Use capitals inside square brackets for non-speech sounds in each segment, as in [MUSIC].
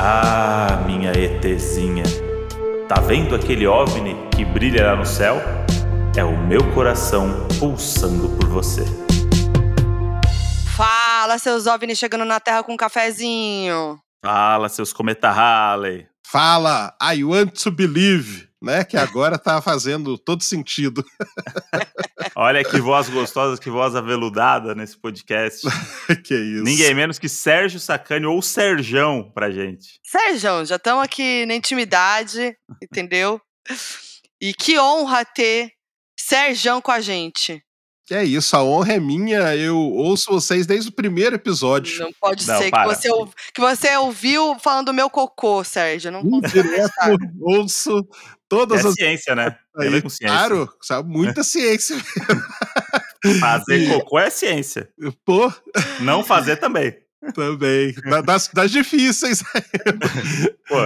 Ah, minha ETzinha. Tá vendo aquele OVNI que brilha lá no céu? É o meu coração pulsando por você. Fala, seus OVNIs chegando na Terra com um cafezinho. Fala, seus cometa Halley. Fala, I want to believe, né? Que agora tá fazendo todo sentido. [LAUGHS] Olha que voz gostosa, que voz aveludada nesse podcast. [LAUGHS] que isso. Ninguém menos que Sérgio Sacani ou Serjão pra gente. Sérgio, já estamos aqui na intimidade, entendeu? E que honra ter Serjão com a gente. Que é isso, a honra é minha. Eu ouço vocês desde o primeiro episódio. Não pode Não, ser que você, que você ouviu falando do meu cocô, Sérgio. Não [LAUGHS] consigo Direto, acreditar. ouço todas É as. ciência, né? Tem Aí, ciência. claro, sabe, muita ciência. [LAUGHS] Fazer [LAUGHS] E- cocô é ciência. Pô, Não fazer também. também. Da- Das, das difíceis. [LAUGHS] Pô,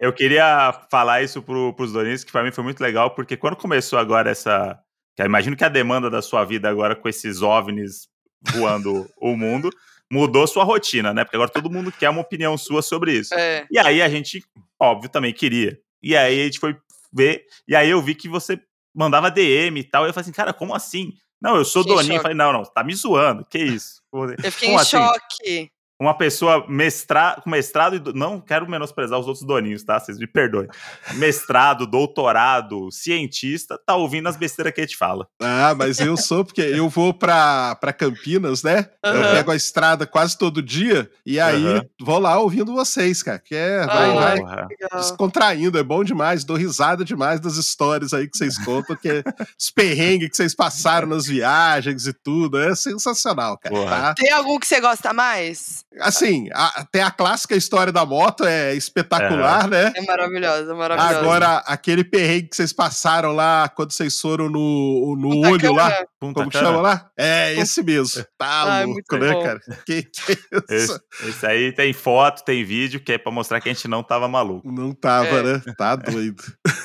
eu queria falar isso pro, pros doninhos, que pra mim foi muito legal, porque quando começou agora essa. que eu imagino que a demanda da sua vida agora com esses OVNIs voando o mundo mudou sua rotina, né? Porque agora todo mundo quer uma opinião sua sobre isso. É. E aí a gente, óbvio, também queria. E aí a gente foi ver, e aí eu vi que você mandava DM e tal. E eu falei assim, cara, como assim? Não, eu sou Fiquei doninho. Eu falei, não, não, tá me zoando. Que isso? Eu fiquei Como em assim? choque. Uma pessoa mestra, com mestrado e do- não quero menosprezar os outros doninhos, tá? Vocês me perdoem. Mestrado, doutorado, cientista, tá ouvindo as besteiras que a gente fala. Ah, mas eu sou, porque eu vou pra, pra Campinas, né? Eu Aham. pego a estrada quase todo dia e aí Aham. vou lá ouvindo vocês, cara. Que é, vai, Ah, vai. Legal. descontraindo, é bom demais, dou risada demais das histórias aí que vocês contam, que é os perrengues que vocês passaram nas viagens e tudo, é sensacional, cara. Tá? Tem algum que você gosta mais? Assim, a- tem a clássica história da moto, é espetacular, né? É maravilhosa, maravilhosa. Agora, aquele perrengue que vocês passaram lá quando vocês foram no, no Punta olho lá, Cana. Punta como que Cana. chama lá? É, esse mesmo. Tá Ai, louco, muito né, bom. cara? Que, que isso? Esse, esse aí tem foto, tem vídeo, que é pra mostrar que a gente não tava maluco. Não tava, É. né? Tá doido.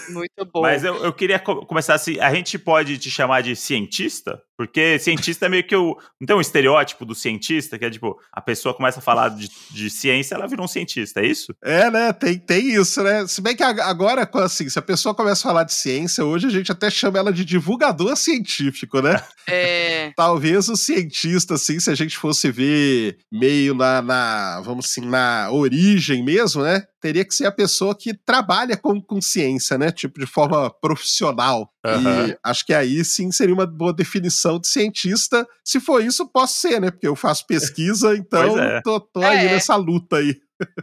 Muito bom. Mas eu, eu queria co- começar assim, a gente pode te chamar de cientista? Porque cientista é meio que o... Não tem um estereótipo do cientista, que é tipo, a pessoa começa a falar de, de ciência, ela vira um cientista, é isso? É, né? Tem, tem isso, né? Se bem que ag- agora, assim, se a pessoa começa a falar de ciência, hoje a gente até chama ela de divulgador científico, né? É. [LAUGHS] Talvez o cientista, assim, se a gente fosse ver meio na, na, vamos assim, na origem mesmo, né? Teria que ser a pessoa que trabalha com, com ciência, né? Tipo, de forma profissional. Aham. E acho que aí sim seria uma boa definição de cientista. Se for isso, posso ser, né? Porque eu faço pesquisa, [LAUGHS] então é. tô, tô aí É. nessa luta aí.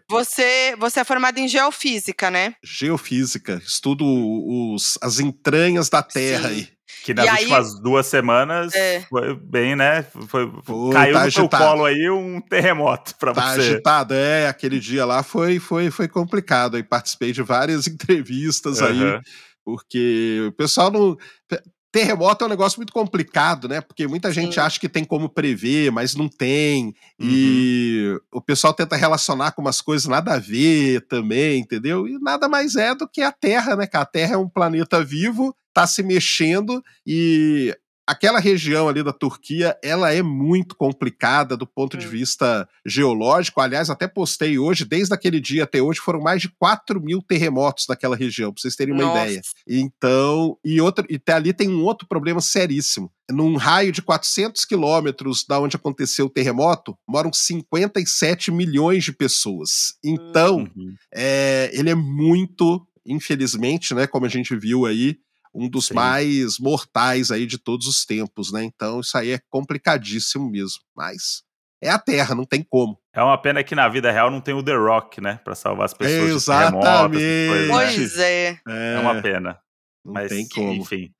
Você, você é formado em geofísica, né? Geofísica, estudo os, as entranhas da Terra Sim. aí. Que nas E aí- últimas duas semanas É. foi bem, né? Foi, Foi, caiu tá no seu agitado. colo aí um terremoto pra Tá você. agitado, é. Aquele dia lá foi, foi, foi complicado. Aí participei de várias [LAUGHS] entrevistas aí, Aham. Porque o pessoal não. Terremoto é um negócio muito complicado, né? Porque muita gente Sim. acha que tem como prever, mas não tem. E o pessoal tenta relacionar com umas coisas nada a ver também, entendeu? E nada mais é do que a Terra, né? Que a Terra é um planeta vivo, tá se mexendo e aquela região ali da Turquia, ela é muito complicada do ponto de Hum. vista geológico. Aliás, até postei hoje, desde aquele dia até hoje, foram mais de 4 mil terremotos naquela região, pra vocês terem uma Nossa. ideia. Então, e, outro, e ali tem um outro problema seríssimo. Num raio de 400 quilômetros da onde aconteceu o terremoto, moram 57 milhões de pessoas. Então, Uhum. é, ele é muito, infelizmente, né, como a gente viu aí, um dos Sim. mais mortais aí de todos os tempos, né? Então, isso aí é complicadíssimo mesmo. Mas é a Terra, não tem como. É uma pena que na vida real não tem o The Rock, né? Pra salvar as pessoas de essas Exatamente. coisas, né? Pois é. É uma pena. Não Mas, tem como. enfim.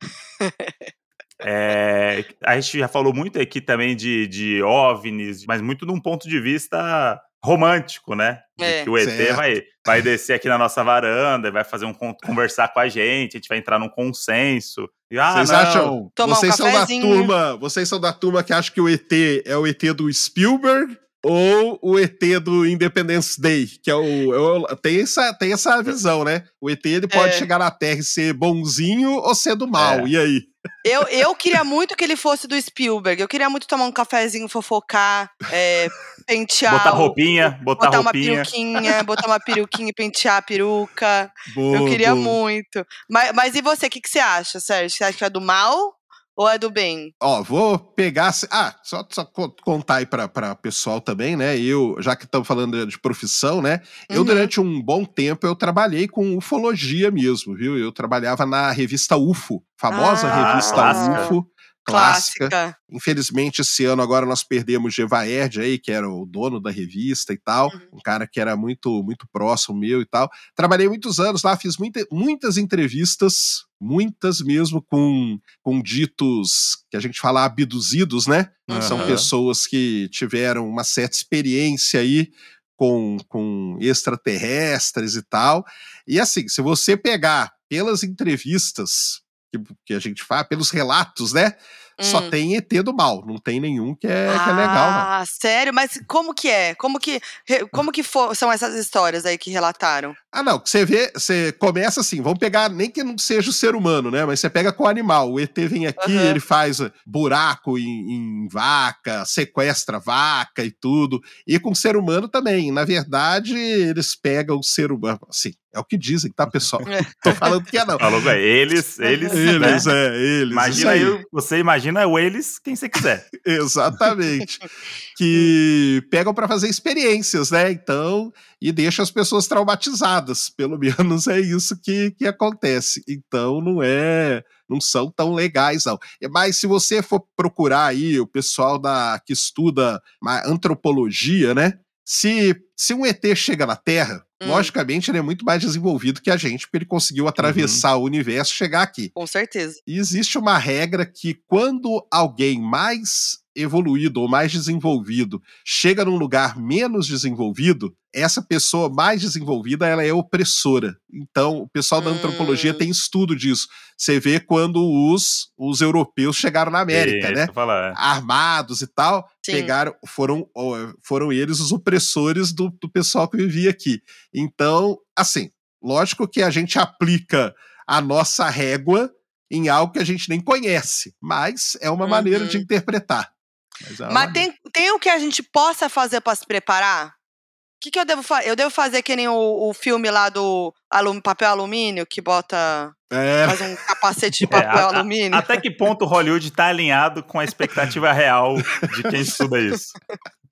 É, a gente já falou muito aqui também de, de OVNIs, mas muito de um ponto de vista romântico, né? É. que o ET Certo. vai, vai descer aqui na nossa varanda, vai fazer um con- conversar com a gente, a gente vai entrar num consenso. E, ah, vocês não, acham? Tomar um vocês são da turma, vocês são da turma que acha que o ET é o ET do Spielberg ou o ET do Independence Day, que é o, é o- tem essa tem essa visão, né? O ET ele pode É. chegar na Terra e ser bonzinho ou ser do mal. É. E aí? Eu, eu queria muito que ele fosse do Spielberg. Eu queria muito tomar um cafezinho, fofocar, é, pentear. Botar roupinha, botar, botar uma roupinha. peruquinha, botar uma peruquinha e pentear a peruca. Boa, eu queria boa. muito. Mas, mas e você, o que, que você acha, Sérgio? Você acha que é do mal ou é do bem? Ó, vou pegar. Ah, só, só co- contar aí pra, pra pessoal também, né? Eu, já que estamos falando de profissão, né? Eu, Uhum. durante um bom tempo, eu trabalhei com ufologia mesmo, viu? Eu trabalhava na revista UFO, famosa Ah, revista clássica. UFO, clássica. Clássica. Infelizmente, esse ano agora nós perdemos Gevaerd aí, que era o dono da revista e tal, Uhum. um cara que era muito muito próximo meu e tal. Trabalhei muitos anos lá, fiz muita- muitas entrevistas, muitas mesmo com, com ditos que a gente fala abduzidos, né? São Aham. pessoas que tiveram uma certa experiência aí com, com extraterrestres e tal. E assim, se você pegar pelas entrevistas que, que a gente faz, pelos relatos, né? Só Hum. tem ET do mal, não tem nenhum que é, que é legal, não. Ah, sério? Mas como que é? Como que, re- como que fo- são essas histórias aí que relataram? Ah, não, você vê, você começa assim, vamos pegar, nem que não seja o ser humano, né? Mas você pega com o animal. O ET vem aqui, Aham. ele faz uh, buraco em, em vaca, sequestra vaca e tudo. E com o ser humano também. Na verdade, eles pegam o ser humano. Assim, é o que dizem, tá, pessoal? [LAUGHS] Tô falando que é não. Falou, é, eles, eles, Eles, né? é, eles. Imagina aí. aí, você imagina o eles quem você quiser. [LAUGHS] Exatamente. que pegam para fazer experiências, né? Então, e deixa as pessoas traumatizadas. Pelo [LAUGHS] menos é isso que, que acontece. Então, não é. Não são tão legais, não. É, Mas se você for procurar aí o pessoal da que estuda antropologia, né? Se, se um ET chega na Terra, Hum. logicamente ele é muito mais desenvolvido que a gente, porque ele conseguiu atravessar o universo e chegar aqui. Com certeza. E existe uma regra que quando alguém mais evoluído ou mais desenvolvido chega num lugar menos desenvolvido, essa pessoa mais desenvolvida ela é opressora. Então, o pessoal da Hum. antropologia tem estudo disso. Você vê quando os, os europeus chegaram na América, né? falar, é. Armados e tal, Sim. pegaram, foram, foram eles os opressores do, do pessoal que vivia aqui. Então, assim, lógico que a gente aplica a nossa régua em algo que a gente nem conhece, mas é uma maneira Uhum. de interpretar. Mas, é Mas tem, tem o que a gente possa fazer pra se preparar? O que, que eu devo fazer? Eu devo fazer que nem o, o filme lá do alum, papel alumínio, que bota. É, faz um capacete de [LAUGHS] É, papel a- a- alumínio. Até que ponto Hollywood tá alinhado com a expectativa real de quem estuda isso?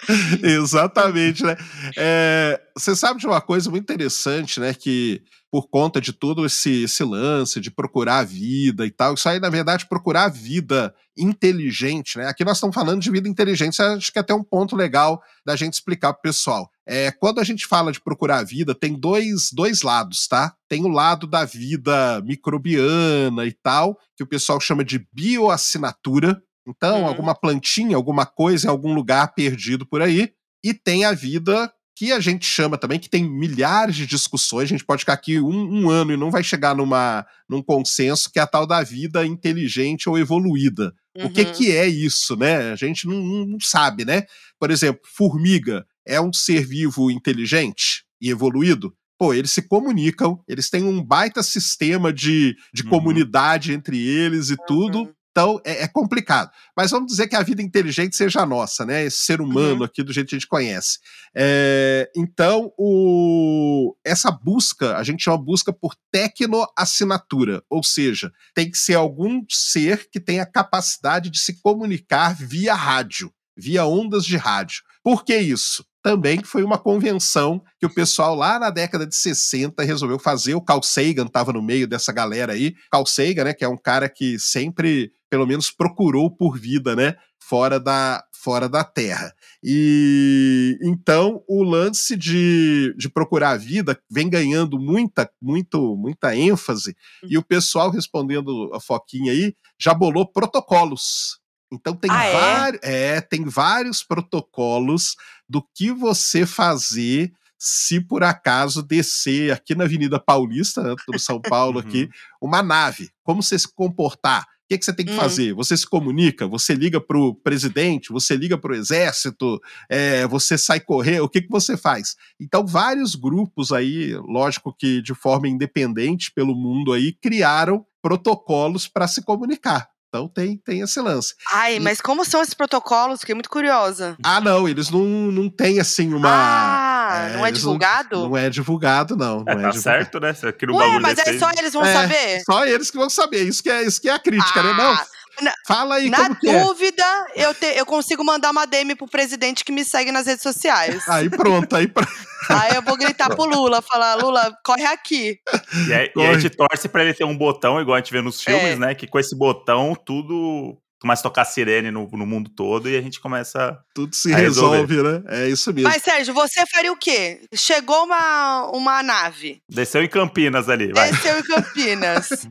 [LAUGHS] exatamente, né? É, você sabe de uma coisa muito interessante, né? Que por conta de todo esse, esse lance de procurar a vida e tal, isso aí, na verdade, procurar a vida inteligente, né? Aqui nós estamos falando de vida inteligente, acho que é até um ponto legal da gente explicar pro pessoal. É, quando a gente fala de procurar a vida, tem dois, dois lados, tá? Tem o lado da vida microbiana e tal, que o pessoal chama de bioassinatura. Então, Uhum. alguma plantinha, alguma coisa em algum lugar perdido por aí. E tem a vida que a gente chama também, que tem milhares de discussões. A gente pode ficar aqui um, um ano e não vai chegar numa, num consenso, que é a tal da vida inteligente ou evoluída. O que, Uhum. que é isso, né? A gente não, não- sabe, né? Por exemplo, formiga é um ser vivo inteligente e evoluído? Pô, eles se comunicam, eles têm um baita sistema de, de Uhum. comunidade entre eles e tudo. Uhum. Então é, é complicado. Mas vamos dizer que a vida inteligente seja a nossa, né? Esse ser humano Uhum. aqui do jeito que a gente conhece. É, então, o, essa busca, a gente chama busca por tecnoassinatura, ou seja, tem que ser algum ser que tenha capacidade de se comunicar via rádio, via ondas de rádio. Por que isso? Também foi uma convenção que o pessoal lá na década de 60 resolveu fazer. O Carl Sagan estava no meio dessa galera aí. Carl Sagan, né, que é um cara que sempre, pelo menos, procurou por vida, né, fora da, fora da Terra. E então o lance de, de procurar a vida vem ganhando muita, muito, muita ênfase. E o pessoal respondendo a Foquinha aí já bolou protocolos. Então tem, Ah, é? vari- é, tem vários protocolos do que você fazer se por acaso descer aqui na Avenida Paulista, né, do São Paulo aqui, uma nave. Como você se comportar? O que, que você tem que Hum. fazer? Você se comunica? Você liga para o presidente? Você liga para o exército? É, você sai correr? O que, que você faz? Então, vários grupos aí, lógico que de forma independente pelo mundo aí, criaram protocolos para se comunicar. Então tem, tem esse lance. Ai, E- mas como são esses protocolos? Fiquei muito curiosa. Ah, não, eles não, não têm assim uma. ah, não é divulgado? Não, é divulgado, não. É, não é tá divulgado. certo, né? Você cria um Ué, bagulho mas aí. só eles vão É, saber? Só eles que vão saber. Isso que é, isso que é a crítica, né? Não, Ah, na- fala aí Na como que é. dúvida, eu, te- eu consigo mandar uma DM pro presidente que me segue nas redes sociais. Aí pronto, aí pronto. [LAUGHS] Aí eu vou gritar pro Lula, falar, Lula, corre aqui. E aí, e Corre. a gente torce pra ele ter um botão, igual a gente vê nos filmes, É. né? Que com esse botão tudo começa a tocar sirene no, no mundo todo e a gente começa. Tudo se resolve, né? É isso mesmo. Mas, Sérgio, você faria o quê? Chegou uma, uma nave, Desceu em Campinas ali, vai. desceu em Campinas. [LAUGHS]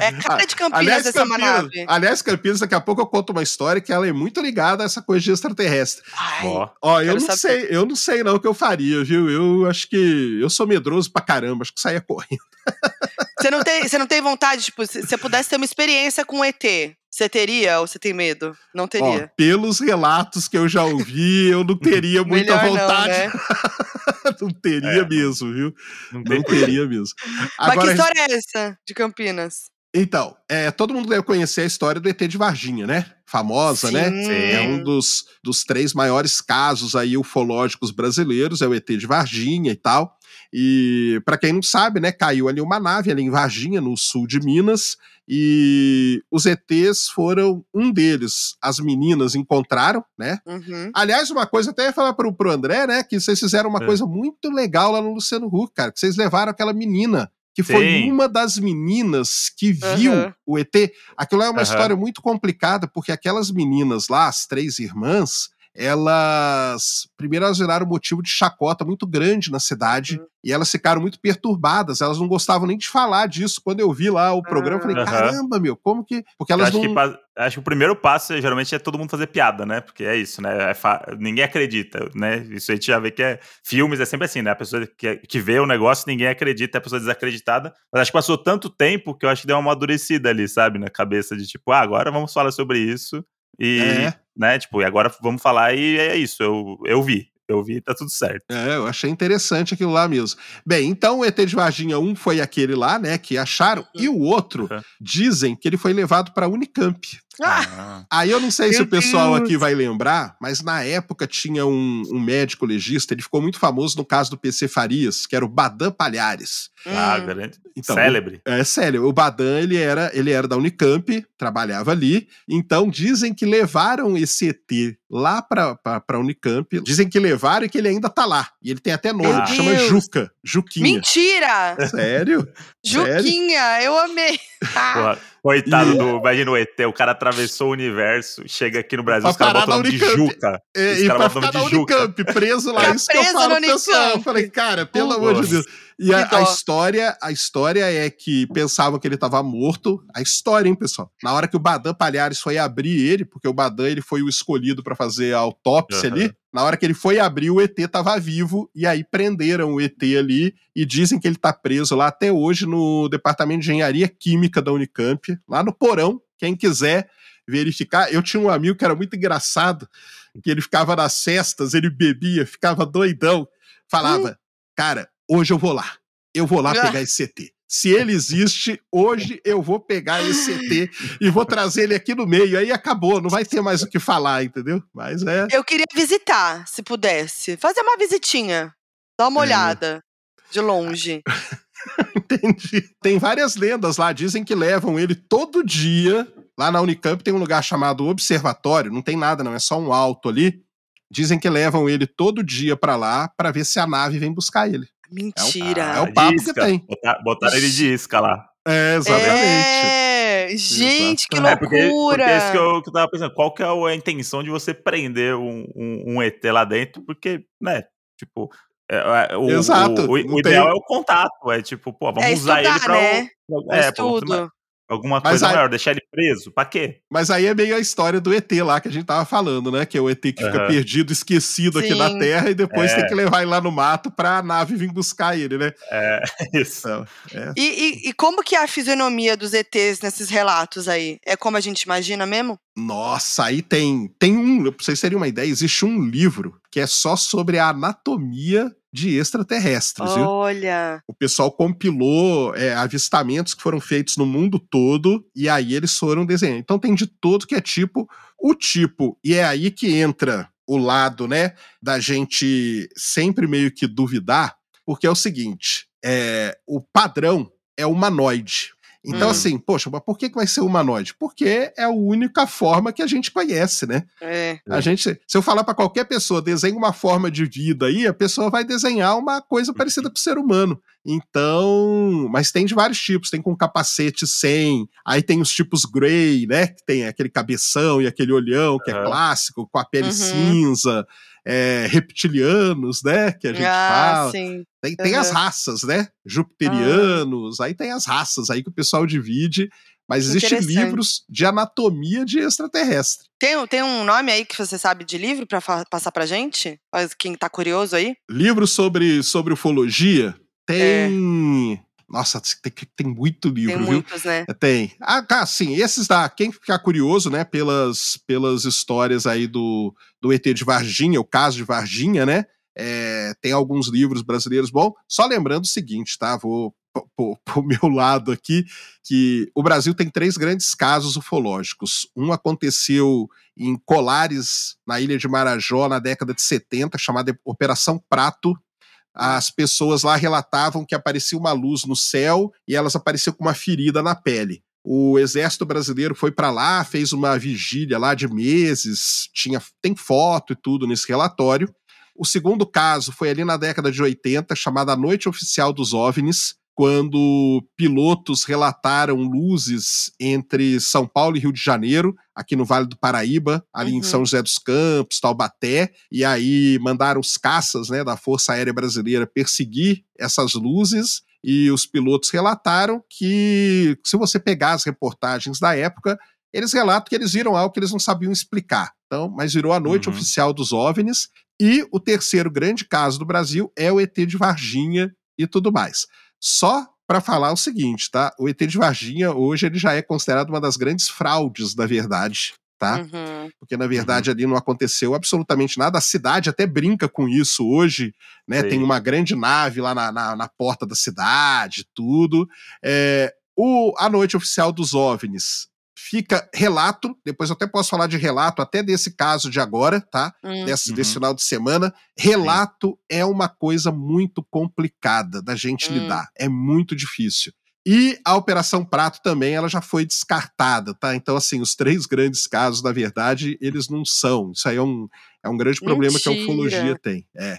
É cara de Campinas Aliás, essa uma Campinas, nave. aliás, Campinas, daqui a pouco eu conto uma história que ela é muito ligada a essa coisa de extraterrestre. Ai, Ó, Ó, eu não saber. sei, eu não sei não o que eu faria, viu? Eu acho que eu sou medroso pra caramba, acho que saía correndo. [LAUGHS] você, não tem, você não tem vontade, tipo, se você pudesse ter uma experiência com um ET, você teria ou você tem medo? Não Ó, teria. pelos relatos que eu já ouvi, eu não teria [LAUGHS] muita Melhor vontade. não, né? [LAUGHS] Não teria É. mesmo, viu? não Não teria mesmo. Mas que Agora, história é essa de Campinas? então, é, todo mundo deve conhecer a história do ET de Varginha, né? Famosa, né? Sim. É um dos, dos três maiores casos aí ufológicos brasileiros, é o ET de Varginha e tal. E para quem não sabe, né, caiu ali uma nave ali em Varginha, no sul de Minas, e os ETs foram um deles. As meninas encontraram, né? Uhum. Aliás, uma coisa, até ia falar pro, pro André, né, que vocês fizeram uma É. coisa muito legal lá no Luciano Huck, cara, que vocês levaram aquela menina que foi Sim. uma das meninas que viu Aham. o ET. Aquilo é uma Aham. história muito complicada, porque aquelas meninas lá, as três irmãs, elas. Primeiro, elas viraram motivo de chacota muito grande na cidade Uhum. e elas ficaram muito perturbadas. Elas não gostavam nem de falar disso. Quando eu vi lá o programa, eu falei: Aham. caramba, meu, como que. Porque elas acho, não. que, acho que o primeiro passo geralmente é todo mundo fazer piada, né? Porque é isso, né? É fa- Ninguém acredita, né? Isso a gente já vê que é. Filmes é sempre assim, né? A pessoa que, que vê o negócio, ninguém acredita, é a pessoa desacreditada. Mas acho que passou tanto tempo que eu acho que deu uma amadurecida ali, sabe? Na cabeça de tipo, ah, agora vamos falar sobre isso. E, É. né? Tipo, e agora vamos falar e é isso. Eu, eu vi. Eu vi, tá tudo certo. É, eu achei interessante aquilo lá mesmo. Bem, então o ET de Varginha 1 foi aquele lá, né, que acharam, e o outro, Uhum. dizem que ele foi levado para Unicamp. Ah, Ah, Aí eu não sei se o pessoal Deus. aqui vai lembrar, mas na época tinha um, um médico legista, ele ficou muito famoso no caso do PC Farias, que era o Badan Palhares. ah, hum. grande. Então, Célebre. É sério, o Badan ele era, ele era da Unicamp, trabalhava ali, então dizem que levaram esse ET lá pra, pra, pra Unicamp, dizem que levaram e que ele ainda tá lá. E ele tem até nome, Meu ele chama. Juca, Juquinha. Mentira! Sério? Sério? Juquinha, eu amei. Ah, [LAUGHS] Porra, coitado E- do. Imagina o ET, o cara atravessou o universo, chega aqui no Brasil, Pra os caras botam o nome de. Juca. É, Os e caras pra botam ficar nome na de Juca. Unicamp, preso lá, Ficar isso que eu preso falo pessoal. Eu falei, cara, pelo Nossa. amor de Deus. E a, Que a história, a história é que pensavam que ele estava morto. A história, hein, pessoal? Na hora que o Badan Palhares foi abrir ele, porque o Badan ele foi o escolhido para fazer a autópsia Aham. ali. Na hora que ele foi abrir, o ET estava vivo e aí prenderam o ET ali e dizem que ele tá preso lá até hoje no Departamento de Engenharia Química da Unicamp, lá no porão. Quem quiser verificar, eu tinha um amigo que era muito engraçado, que ele ficava nas cestas, ele bebia, ficava doidão, falava: "Cara, hoje eu vou lá. Eu vou lá Ah. [LAUGHS] pegar esse ET. Se ele existe, hoje eu vou pegar esse ET e vou trazer ele aqui no meio. Aí acabou, não vai ter mais o que falar, entendeu? Mas é. Eu queria visitar, se pudesse. Fazer uma visitinha. Dar uma É. olhada. De longe. [LAUGHS] Entendi. Tem várias lendas lá, dizem que levam ele todo dia. Lá na Unicamp tem um lugar chamado Observatório, não tem nada, não, é só um alto ali. Dizem que levam ele todo dia pra lá pra ver se a nave vem buscar ele. Mentira. é o de papo que tem. Botar- Botaram ele de isca lá. É, exatamente. É, gente, que É, porque, loucura. porque é isso que eu, que eu tava pensando. Qual que é a intenção de você prender um, um, um ET lá dentro? Porque, né, tipo... é- é- o, Exato, O, o- o ideal tem- é o contato. É tipo, pô, vamos É usar ele estudar, pra... né? o- É é, pra estudo. alguma Mas coisa aí- maior. Deixar ele preso. Pra quê? Mas aí é meio a história do ET lá que a gente tava falando, né? Que é o ET que fica Aham. perdido, esquecido aqui na Sim. Terra e depois É. tem que levar ele lá no mato pra nave vir buscar ele, né? É [LAUGHS] isso. Então, é. E, e- e como que é a fisionomia dos ETs nesses relatos aí? É como a gente imagina mesmo? Nossa, aí tem, tem um, pra vocês terem uma ideia, existe um livro que é só sobre a anatomia de extraterrestres. viu? Olha. O pessoal compilou é, avistamentos que foram feitos no mundo todo e aí eles foram desenhando. Então tem de todo que é tipo. O tipo, e é aí que entra o lado, né, da gente sempre meio que duvidar, porque é o seguinte: é, o padrão é humanoide. Então, Hum. assim, poxa, mas por que, que vai ser humanoide? Porque é a única forma que a gente conhece, né? É. A gente, se eu falar para qualquer pessoa, desenhe uma forma de vida aí, a pessoa vai desenhar uma coisa parecida com o ser humano. Então, mas tem de vários tipos, tem com capacete sem, aí tem os tipos grey, né, que tem aquele cabeção e aquele olhão, que é Aham. clássico, com a pele Uhum. cinza, é, reptilianos, né, que a gente ah, fala. sim. Tem, tem as Aham. raças, né? Jupiterianos, aí tem as raças aí que o pessoal divide, mas existem livros de anatomia de extraterrestre. Tem, um- tem um nome aí que você sabe de livro pra fa- passar pra gente? Quem tá curioso aí? Livros sobre, sobre ufologia tem. Nossa, tem, tem muito livro, É. Tem viu? muitos, né? Tem. Ah, tá, sim. Esses da. Quem ficar curioso, né, pelas, pelas histórias aí do, do ET de Varginha, o caso de Varginha, né? é, tem alguns livros brasileiros. Bom, só lembrando o seguinte, tá? Vou pro, [LAUGHS] pro meu lado aqui, que o Brasil tem três grandes casos ufológicos. Um aconteceu em Colares, na ilha de Marajó, na década de 70, chamada Operação Prato. As pessoas lá relatavam que aparecia uma luz no céu e elas apareciam com uma ferida na pele. O exército brasileiro foi para lá, fez uma vigília lá de meses, tinha tem foto e tudo nesse relatório. O segundo caso foi ali na década de 80, chamada Noite Oficial dos OVNIs, quando pilotos relataram luzes entre São Paulo e Rio de Janeiro, aqui no Vale do Paraíba, ali em Uhum. São José dos Campos, Taubaté, e aí mandaram os caças né, da Força Aérea Brasileira perseguir essas luzes, e os pilotos relataram que, se você pegar as reportagens da época, eles relatam que eles viram algo que eles não sabiam explicar. Então, mas virou a noite Uhum. oficial dos OVNIs. E o terceiro grande caso do Brasil é o ET de Varginha e tudo mais. Só para falar o seguinte, tá? O ET de Varginha hoje ele já é considerado uma das grandes fraudes da verdade, tá? Uhum. Porque na verdade ali não aconteceu absolutamente nada. A cidade até brinca com isso hoje, né? Sim. Tem uma grande nave lá na, na, na porta da cidade, tudo. É, o, a noite oficial dos OVNIs fica relato, depois eu até posso falar de relato até desse caso de agora, tá? Hum. Desse, Uhum. desse final de semana. Relato é uma coisa muito complicada da gente Hum. lidar. É muito difícil. E a Operação Prato também, ela já foi descartada, tá? Então, assim, os três grandes casos, na verdade, eles não são. Isso aí é um, é um grande problema que a Mentira. ufologia tem. É.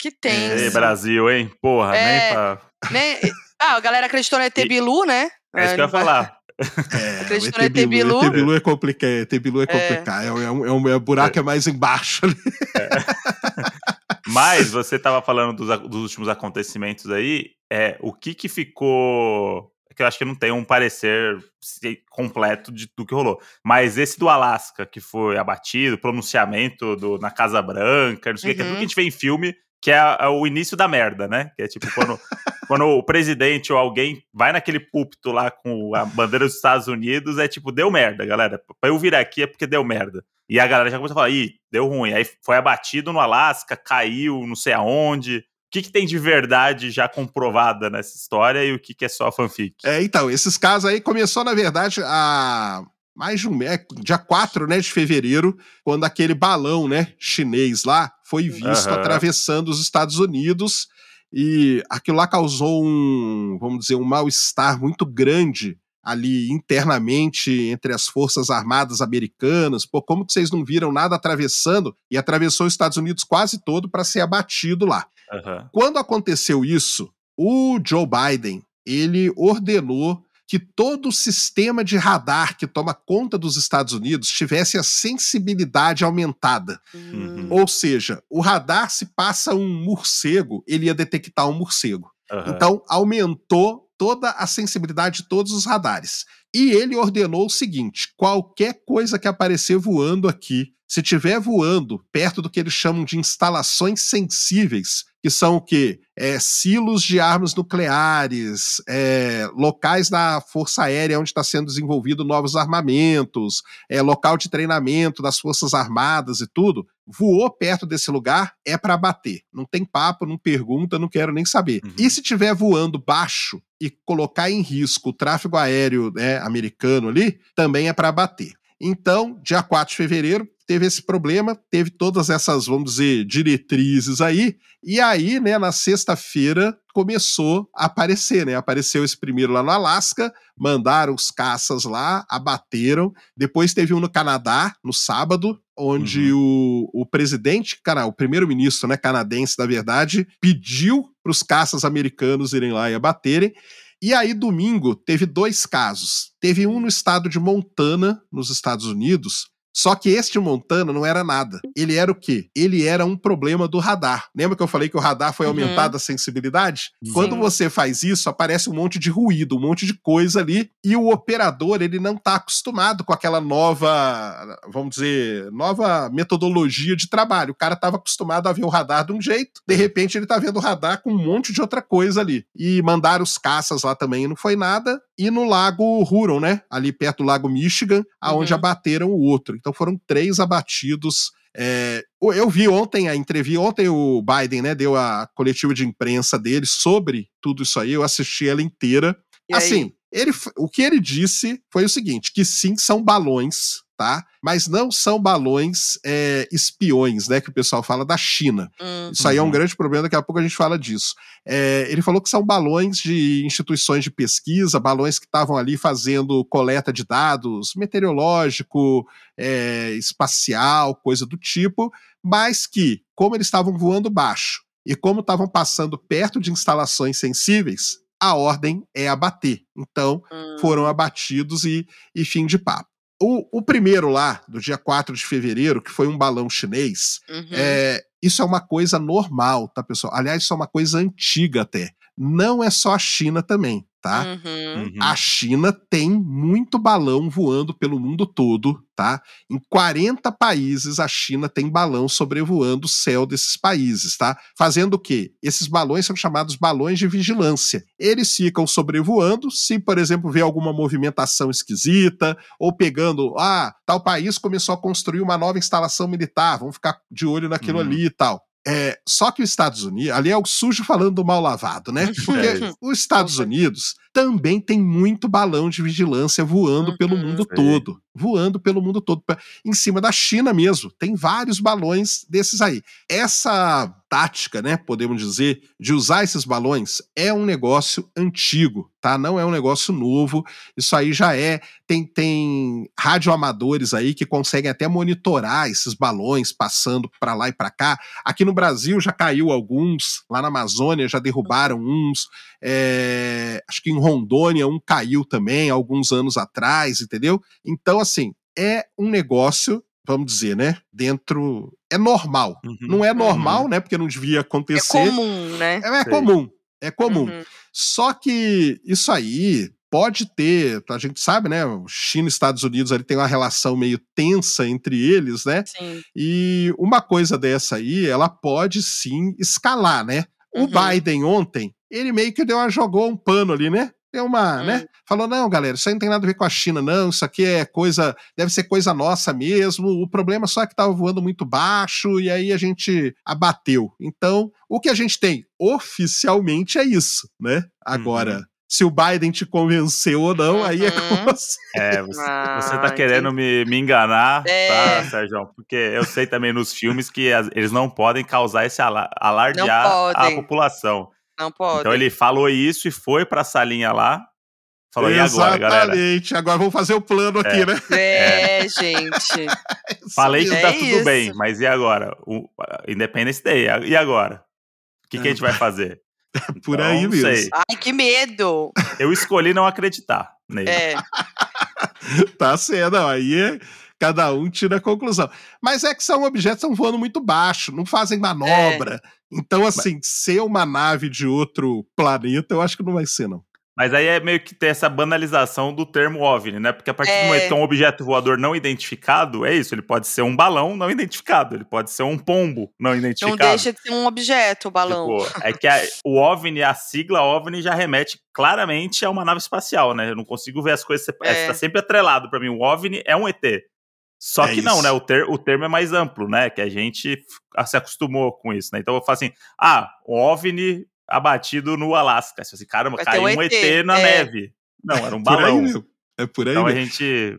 Que Ei, tenso. Brasil, hein? Porra, É. nem pra. Nem- Ah, a galera acreditou no ET E- Bilu, né? É isso que eu ia falar. É, [LAUGHS] Acreditou o no ET Bilu? ET Bilu é complicado. ET Bilu é complicado. É, é um, é um é um buraco é mais embaixo. ali. [LAUGHS] Mas você tava falando dos, dos últimos acontecimentos aí, é, o que que ficou... é Que eu acho que não tem um parecer completo de, do que rolou. Mas esse do Alasca, que foi abatido, pronunciamento do, na Casa Branca, não sei o que, que é tudo Uhum. que a gente vê em filme, que é, é o início da merda, né? Que é tipo quando, quando o presidente ou alguém vai naquele púlpito lá com a bandeira dos Estados Unidos, é tipo, deu merda, galera. Pra eu vir aqui é porque deu merda. E a galera já começou a falar, ih, deu ruim. Aí foi abatido no Alasca, caiu, não sei aonde. O que, que tem de verdade já comprovada nessa história e o que, que é só fanfic? É, então, esses casos aí começou, na verdade, a mais de um mês, dia 4 né, de fevereiro, quando aquele balão né, chinês lá foi visto Aham. atravessando os Estados Unidos e aquilo lá causou um, vamos dizer, um mal-estar muito grande ali internamente entre as forças armadas americanas. Pô, como que vocês não viram nada atravessando? E atravessou os Estados Unidos quase todo para ser abatido lá. Aham. Quando aconteceu isso, o Joe Biden ele ordenou que todo o sistema de radar que toma conta dos Estados Unidos tivesse a sensibilidade aumentada. Uhum. Ou seja, o radar se passa um morcego, ele ia detectar um morcego. aham. Então aumentou toda a sensibilidade de todos os radares. E ele ordenou o seguinte: qualquer coisa que aparecer voando aqui, se estiver voando perto do que eles chamam de instalações sensíveis, que são o quê? É, silos de armas nucleares, é, locais da Força Aérea onde está sendo desenvolvido novos armamentos, é, local de treinamento das Forças Armadas e tudo, voou perto desse lugar, é para bater. Não tem papo, não pergunta, não quero nem saber. Uhum. E se tiver voando baixo e colocar em risco o tráfego aéreo né, americano ali, também é para bater. Então, dia 4 de fevereiro, teve esse problema, teve todas essas, vamos dizer, diretrizes aí, e aí, né, na sexta-feira começou a aparecer, né? Apareceu esse primeiro lá no Alasca, mandaram os caças lá, abateram. Depois teve um no Canadá, no sábado, onde Uhum. o, o presidente, cara, o primeiro-ministro, né, canadense, na verdade, pediu para os caças americanos irem lá e abaterem. E aí, domingo, teve dois casos. Teve um no estado de Montana, nos Estados Unidos. Só que este Montana não era nada. Ele era o quê? Ele era um problema do radar. Lembra que eu falei que o radar foi Uhum. aumentado a sensibilidade? Sim. Quando você faz isso, aparece um monte de ruído, um monte de coisa ali, e o operador, ele não está acostumado com aquela nova, vamos dizer, nova metodologia de trabalho. O cara estava acostumado a ver o radar de um jeito, de repente ele está vendo o radar com um monte de outra coisa ali. E mandaram os caças lá também, não foi nada. E no lago Huron, né? Ali perto do lago Michigan, aonde Uhum. abateram o outro. Então foram três abatidos. É, eu vi ontem a entrevista, ontem o Biden, né, deu a coletiva de imprensa dele sobre tudo isso aí, eu assisti ela inteira. E aí? assim, ele, o que ele disse foi o seguinte: que sim, são balões, tá? Mas não são balões é, espiões, né? Que o pessoal fala da China. Hum. Isso aí é um Uhum. grande problema, daqui a pouco a gente fala disso. É, ele falou que são balões de instituições de pesquisa, balões que estavam ali fazendo coleta de dados meteorológico, é, espacial, coisa do tipo, mas que, como eles estavam voando baixo e como estavam passando perto de instalações sensíveis, a ordem é abater. Então, Hum. foram abatidos e, e fim de papo. O, o primeiro lá, do dia 4 de fevereiro, que foi um balão chinês, Uhum. é, isso é uma coisa normal, tá, pessoal? Aliás, isso é uma coisa antiga até. Não é só a China também, tá? Uhum. A China tem muito balão voando pelo mundo todo, tá? Em 40 países a China tem balão sobrevoando o céu desses países, tá? Fazendo o quê? Esses balões são chamados balões de vigilância. Eles ficam sobrevoando, se, por exemplo, vê alguma movimentação esquisita, ou pegando, ah, tal país começou a construir uma nova instalação militar, vamos ficar de olho naquilo Uhum. ali e tal. É, só que os Estados Unidos, ali é o sujo falando do mal lavado, né? Porque É os Estados Unidos também tem muito balão de vigilância voando pelo Uhum. mundo Sei. todo. Voando pelo mundo todo. Em cima da China mesmo. Tem vários balões desses aí. Essa tática, né, podemos dizer, de usar esses balões é um negócio antigo, tá? Não é um negócio novo. Isso aí já é. Tem, tem radioamadores aí que conseguem até monitorar esses balões passando para lá e para cá. Aqui no Brasil já caiu alguns, lá na Amazônia já derrubaram uns. É, acho que em Rondônia um caiu também alguns anos atrás, entendeu? Então, assim, é um negócio, vamos dizer, né? Dentro. É normal. Uhum. Não é normal, né? Porque não devia É acontecer. comum, né? É, é comum. É comum. Uhum. Só que isso aí pode ter, a gente sabe, né? o China e Estados Unidos ali tem uma relação meio tensa entre eles, né? Sim. E uma coisa dessa aí, ela pode sim escalar, né? O Uhum. Biden ontem, ele meio que deu uma, jogou um pano ali, né? Deu uma, Hum. né? Falou, não, galera, isso aí não tem nada a ver com a China, não. Isso aqui é coisa, deve ser coisa nossa mesmo. O problema só é que tava voando muito baixo e aí a gente abateu. Então, o que a gente tem oficialmente é isso, né? Agora, Uhum. se o Biden te convenceu ou não, aí é com Uhum. você. [LAUGHS] É, você, você Ah, tá querendo me, me enganar, É. tá, Sérgio? Porque eu sei também nos filmes que as- eles não podem causar esse ala- alardear a população. Não pode. Então ele falou isso e foi pra salinha lá. Falou, e agora, galera? Exatamente. Agora vamos fazer o plano aqui, É. né? É, gente. [LAUGHS] Falei que É tá tudo isso. bem, mas e agora? O Independence Day, e agora? O que, que a gente vai fazer? [LAUGHS] Por Então, aí mesmo. sei. Ai, que medo. Eu escolhi não acreditar nele. É. [LAUGHS] Tá não, aí é- cada um tira a conclusão. Mas é que são objetos que estão voando muito baixo, não fazem manobra. Então, assim, ser uma nave de outro planeta, eu acho que não vai ser, não. Mas aí é meio que ter essa banalização do termo OVNI, né? Porque a partir É. do momento que é um objeto voador não identificado, é isso. Ele pode ser um balão não identificado, ele pode ser um pombo não Não identificado. deixa de ser um objeto, o balão. Tipo, é que a- o OVNI, a sigla OVNI já remete claramente a uma nave espacial, né? Eu não consigo ver as coisas separadas. É. Tá sempre atrelado pra mim. O OVNI é um ET. Só É que não, isso. né? O, ter- o termo é mais amplo, né? Que a gente se acostumou com isso, né? Então eu falo assim: ah, um OVNI abatido no Alasca. Assim, caramba, Vai ter caiu um ET, ET, na é. neve. Não, era um Por aí balão. É por aí Então a gente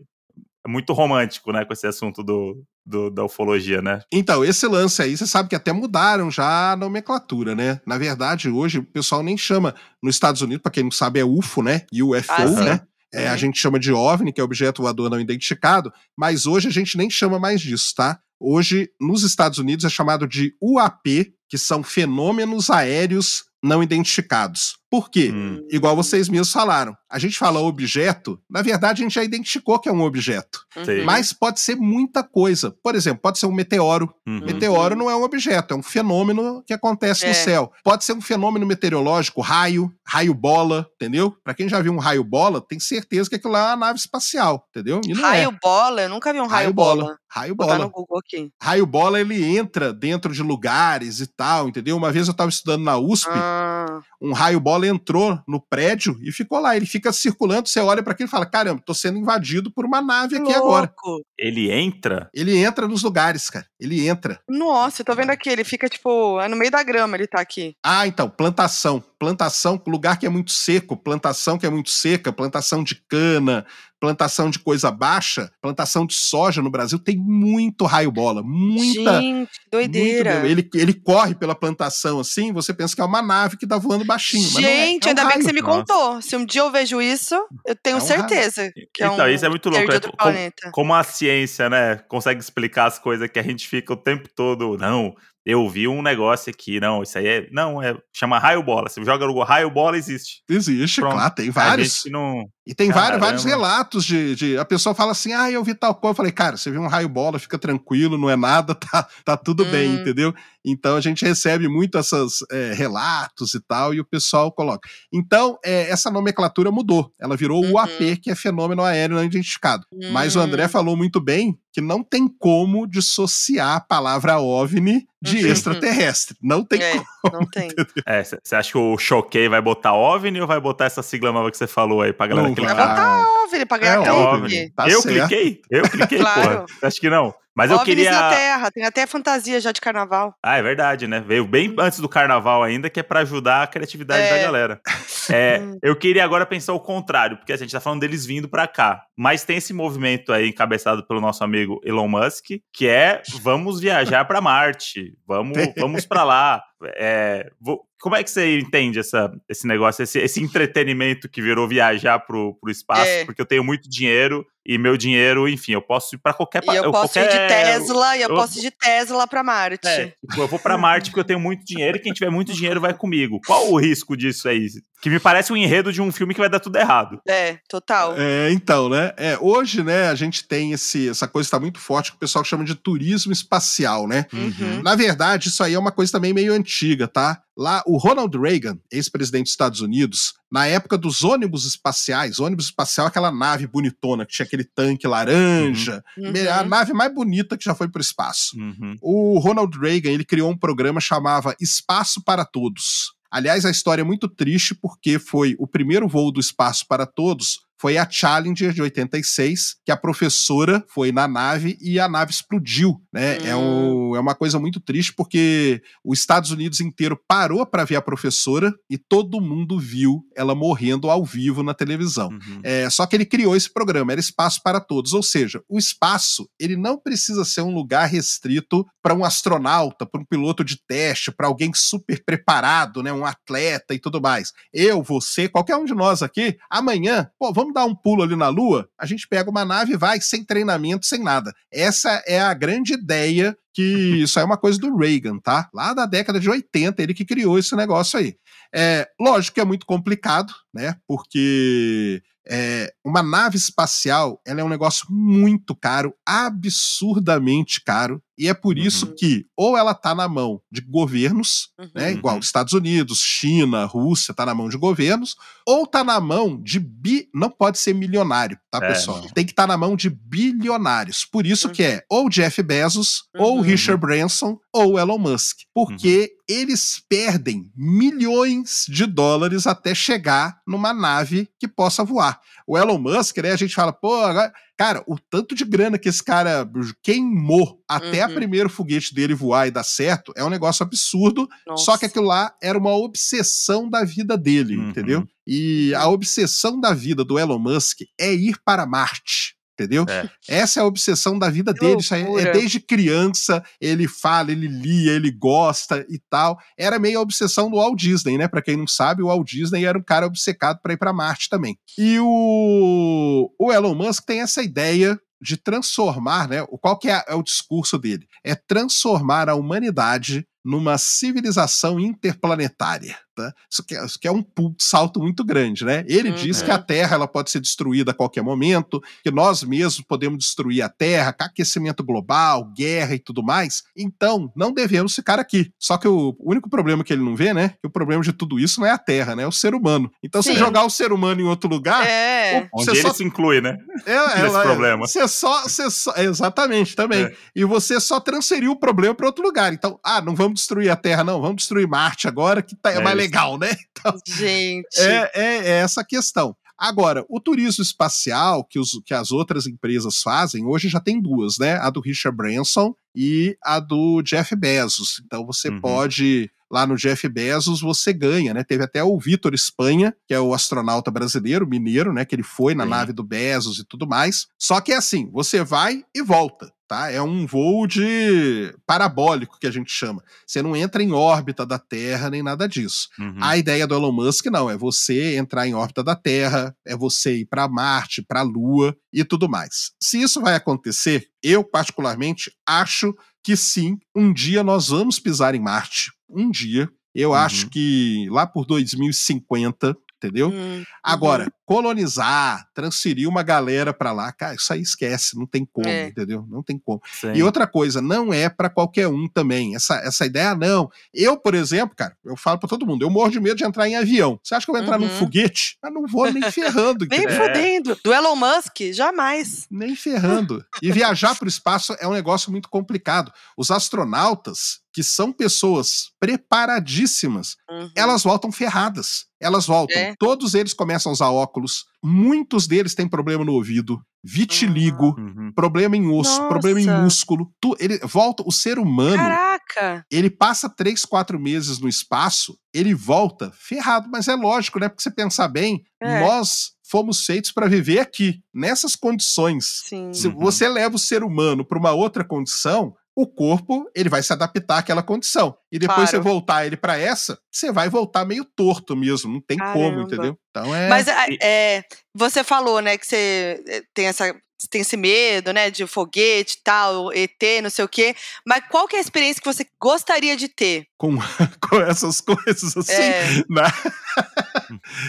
é muito romântico, né, com esse assunto do, do- da ufologia, né? Então, esse lance aí, você sabe que até mudaram já a nomenclatura, né? Na verdade, hoje o pessoal nem chama. Nos Estados Unidos, pra quem não sabe, é UFO, né? UFO, Ah, sim. né? É, a Uhum. gente chama de OVNI, que é objeto voador não identificado, mas hoje a gente nem chama mais disso, tá? Hoje, nos Estados Unidos, é chamado de UAP, que são fenômenos aéreos não identificados. Por quê? Hum. Igual vocês mesmos falaram. A gente fala objeto, na verdade a gente já identificou que é um objeto. Uhum. Mas pode ser muita coisa. Por exemplo, pode ser um meteoro. Uhum. Meteoro não é um objeto, é um fenômeno que acontece no É. céu. Pode ser um fenômeno meteorológico, raio, raio bola, entendeu? Pra quem já viu um raio bola, tem certeza que aquilo lá é uma nave espacial, entendeu? E não Raio é. bola? Eu nunca vi um raio, bola. Raio Vou botar bola. no Google aqui. Raio bola, ele entra dentro de lugares e tal, entendeu? Uma vez eu tava estudando na USP, Ah, um raio bola entrou no prédio e ficou lá. Ele fica circulando, você olha pra aquilo e fala: caramba, tô sendo invadido por uma nave aqui agora. louco. Ele entra? Ele entra nos lugares, cara. Ele entra. Nossa, eu tô vendo aqui, ele fica tipo, é no meio da grama, ele tá aqui. Ah, então, plantação. Plantação, lugar que é muito seco, plantação que é muito seca, plantação de cana, plantação de coisa baixa, plantação de soja no Brasil, tem muito raio bola. Muita. Gente, muito doideira. mesmo. ele, ele corre pela plantação assim, você pensa que é uma nave que tá voando baixinho. mas não é, Gente, é um ainda bem que raio. você me Nossa. contou. Se um dia eu vejo isso, eu tenho É um certeza que é então, um isso é muito louco. né? Como, como a ciência, né, consegue explicar as coisas que a gente fica o tempo todo. Não, eu vi um negócio aqui. Não, isso aí é. Não, é. Chama raio bola. Você joga no raio bola existe. Existe, Pronto. claro, tem A vários. gente não. E tem vários, vários relatos de, de- A pessoa fala assim: ah, eu vi tal coisa. Eu falei, cara, você viu um raio bola, fica tranquilo, não é nada, [LAUGHS] tá, tá tudo bem, Hum. entendeu? Então a gente recebe muito esses relatos e tal, e o pessoal coloca. Então, é, essa nomenclatura mudou. Ela virou o Uhum. AP, que é fenômeno aéreo não identificado. Mas o André Hum. falou muito bem que não tem como dissociar a palavra OVNI de Uhum. extraterrestre. Não tem É, como. não tem. [LAUGHS] É, você acha que o Choquei vai botar OVNI ou vai botar essa sigla nova que você falou aí pra galera Não clicar? Vai botar OVNI pra ganhar É clique. OVNI. Tá eu certo. cliquei? Eu cliquei, Claro. porra. Acha que não? Mas eu OVNIs na queria. Terra, tem até fantasia já de carnaval. Ah, é verdade, né? Veio bem antes do carnaval ainda, que é pra ajudar a criatividade É. da galera. [LAUGHS] É, Hum. eu queria agora pensar o contrário, porque assim, a gente tá falando deles vindo pra cá. Mas tem esse movimento aí encabeçado pelo nosso amigo Elon Musk, que é vamos viajar pra Marte, vamos, [LAUGHS] vamos para lá. É, vou- como é que você entende essa, esse negócio, esse, esse entretenimento que virou viajar pro, pro espaço? É. Porque eu tenho muito dinheiro e meu dinheiro, enfim, eu posso ir pra qualquer E eu posso ir de qualquer- Tesla e eu eu- posso ir de Tesla pra Marte. é, tipo, eu vou pra Marte porque eu tenho muito dinheiro e quem tiver muito dinheiro vai comigo. Qual o risco disso aí? Que me parece um enredo de um filme que vai dar tudo errado. É, total. É, então, né? É, hoje, né, a gente tem esse, essa coisa que tá muito forte que o pessoal chama de turismo espacial, né? Uhum. Na verdade, isso aí é uma coisa também meio antiga, tá? Lá, o Ronald Reagan, ex-presidente dos Estados Unidos, na época dos ônibus espaciais, ônibus espacial é aquela nave bonitona que tinha aquele tanque laranja, Uhum. a nave mais bonita que já foi pro espaço. Uhum. O Ronald Reagan, ele criou um programa chamava Espaço para Todos. Aliás, a história é muito triste porque foi o primeiro voo do Espaço para Todos foi a Challenger de 86, que a professora foi na nave e a nave explodiu, né? É, um- é uma coisa muito triste porque os Estados Unidos inteiro parou para ver a professora e todo mundo viu ela morrendo ao vivo na televisão. Uhum. É, só que ele criou esse programa, era espaço para todos. Ou seja, o espaço ele não precisa ser um lugar restrito para um astronauta, para um piloto de teste, para alguém super preparado, né, um atleta e tudo mais. Eu, você, qualquer um de nós aqui, amanhã, pô, vamos dar um pulo ali na Lua? A gente pega uma nave e vai sem treinamento, sem nada. Essa é a grande ideia que [LAUGHS] isso é uma coisa do Reagan, tá? Lá da década de 80, ele que criou esse negócio aí. É, lógico que é muito complicado, né? Porque é, uma nave espacial ela é um negócio muito caro, absurdamente caro, e é por isso Uhum. que ou ela tá na mão de governos, Uhum. né? Uhum. Igual Estados Unidos, China, Rússia, tá na mão de governos, ou tá na mão de bi. Não pode ser milionário, tá, É, pessoal? Tem que estar na mão de bilionários. Por isso que é ou Jeff Bezos, ou Uhum. Richard Branson ou o Elon Musk. Porque eles perdem milhões de dólares até chegar numa nave que possa voar. O Elon Musk, né, a gente fala, pô, agora... Cara, o tanto de grana que esse cara queimou até Uhum. o primeiro foguete dele voar e dar certo é um negócio absurdo. Só Nossa. que aquilo lá era uma obsessão da vida dele, Uhum. entendeu? E a obsessão da vida do Elon Musk é ir para Marte. Entendeu? É. Essa é a obsessão da vida Que dele. Isso aí é desde criança, ele fala, ele lia, ele gosta e tal. Era meio a obsessão do Walt Disney, né? Pra quem não sabe, o Walt Disney era um cara obcecado pra ir pra Marte também. E o, o Elon Musk tem essa ideia de transformar, né? Qual que é, é o discurso dele? É transformar a humanidade numa civilização interplanetária. Tá? Isso, que é, isso que é um salto muito grande, né? Ele diz Uhum. que a Terra ela pode ser destruída a qualquer momento, que nós mesmos podemos destruir a Terra, aquecimento global, guerra e tudo mais. Então, não devemos ficar aqui. Só que o, único problema que ele não vê, né? Que o problema de tudo isso não é a Terra, né? É o ser humano. Então, se jogar o ser humano em outro lugar, É. Onde ele se inclui, né? é, Nesse problema. Você só, você só, exatamente, também. É. E você só transferiu o problema para outro lugar. Então, ah, não vamos destruir a Terra, não, vamos destruir Marte agora, que tá, é, mais isso. Legal, né? [LAUGHS] Gente. É, é, é essa a questão. Agora, o turismo espacial que, os, que as outras empresas fazem, hoje já tem duas, né? A do Richard Branson e a do Jeff Bezos. Então você Uhum. pode. Lá no Jeff Bezos você ganha, né? Teve até o Vitor Espanha, que é o astronauta brasileiro, mineiro, né? Que ele foi na Sim. nave do Bezos e tudo mais. Só que é assim, você vai e volta, tá? É um voo de parabólico que a gente chama. Você não entra em órbita da Terra nem nada disso. Uhum. A ideia do Elon Musk não, é você entrar em órbita da Terra, é você ir para Marte, para a Lua e tudo mais. Se isso vai acontecer, eu particularmente acho que sim, um dia nós vamos pisar em Marte. Um dia. Eu Uhum. acho que lá por 2050, entendeu? Hum, Agora, colonizar, transferir uma galera para lá, cara, isso aí esquece, não tem como, É. entendeu? Não tem como. Sim. E outra coisa, não é pra qualquer um também. Essa, essa ideia, não. Eu, por exemplo, cara, eu falo pra todo mundo, eu morro de medo de entrar em avião. Você acha que eu vou entrar num Uhum. foguete? Eu não vou nem ferrando, [LAUGHS] Nem entendeu? É. fudendo. Do Elon Musk, jamais. Nem ferrando. E viajar para o espaço é um negócio muito complicado. Os astronautas, que são pessoas preparadíssimas, Uhum. elas voltam ferradas. Elas voltam. É. Todos eles começam a usar óculos. Muitos deles têm problema no ouvido, vitiligo, Uhum. problema em osso, Nossa. problema em músculo. Tu, ele volta, o ser humano, Caraca. ele passa três, quatro meses no espaço, ele volta ferrado, mas é lógico, né? Porque você pensar bem, É. nós fomos feitos para viver aqui, nessas condições. Sim. Se Uhum. você leva o ser humano para uma outra condição, o corpo ele vai se adaptar àquela condição. E depois Claro. você voltar ele para essa, você vai voltar meio torto mesmo, não tem como, Caramba. entendeu? Então é Mas é, você falou, né, que você é, tem essa tem esse medo, né, de foguete e tal, ET, não sei o quê. Mas qual que é a experiência que você gostaria de ter? com, [LAUGHS] com essas coisas assim, É. né?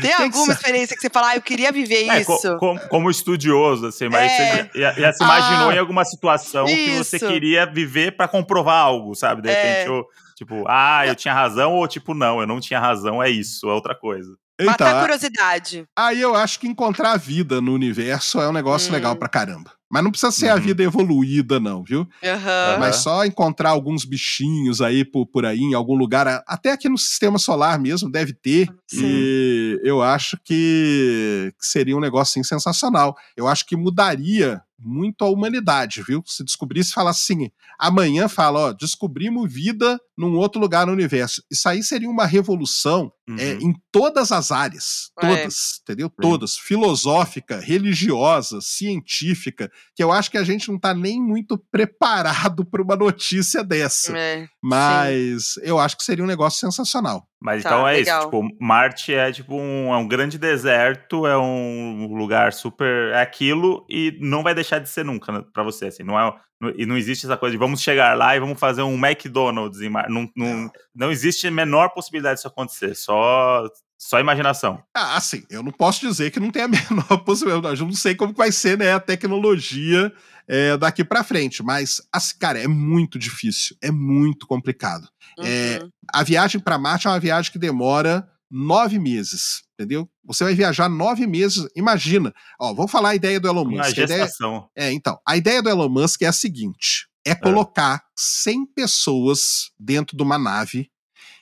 Tem que alguma experiência que você fala, ah, eu queria viver É, co- isso? como, como estudioso, assim, mas É. você já, já se imaginou Ah, em alguma situação que você isso. queria viver pra comprovar algo, sabe? De É. repente, eu, tipo, ah, eu tinha razão, ou tipo, não, eu não tinha razão, é isso, é outra coisa. Matar a Então, curiosidade. aí eu acho que encontrar a vida no universo é um negócio Hum. legal pra caramba. Mas não precisa ser a Uhum. vida evoluída, não, viu? Aham. Mas só encontrar alguns bichinhos aí por, por aí, em algum lugar, a- até aqui no sistema solar mesmo, deve ter. Sim. E eu acho que que seria um negócio assim, sensacional. Eu acho que mudaria muito a humanidade, viu? Se descobrisse, falar assim, amanhã fala, ó, descobrimos vida num outro lugar no universo. Isso aí seria uma revolução é, Uhum. em todas as áreas, É. todas, entendeu? Todas, filosófica, religiosa, científica, que eu acho que a gente não tá nem muito preparado para uma notícia dessa. É. Mas eu acho que seria um negócio sensacional. Mas Tá, então é legal. isso, tipo, Marte é tipo um, é um grande deserto, é um lugar super. É aquilo e não vai deixar de ser nunca né, pra você, assim. Não é, e não existe essa coisa de vamos chegar lá e vamos fazer um McDonald's em Marte. Não, não, não existe a menor possibilidade disso acontecer, só, só imaginação. Ah, assim, eu não posso dizer que não tem a [LAUGHS] menor possibilidade. Eu não sei como vai ser né, a tecnologia é, daqui para frente, mas, assim, cara, é muito difícil, é muito complicado. É, Uhum. a viagem para Marte é uma viagem que demora nove meses, entendeu? Você vai viajar nove meses. Imagina, ó, vamos falar a ideia do Elon Uma Musk. A ideia, é, então, a ideia do Elon Musk é a seguinte: é colocar 100 pessoas dentro de uma nave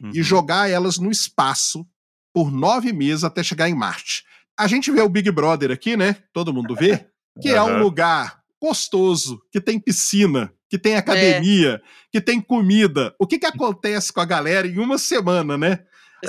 Uhum. e jogar elas no espaço por nove meses até chegar em Marte. A gente vê o Big Brother aqui, né? Todo mundo vê, [LAUGHS] que é um lugar gostoso, que tem piscina, que tem academia, que tem comida. O que, que acontece com a galera em uma semana, né?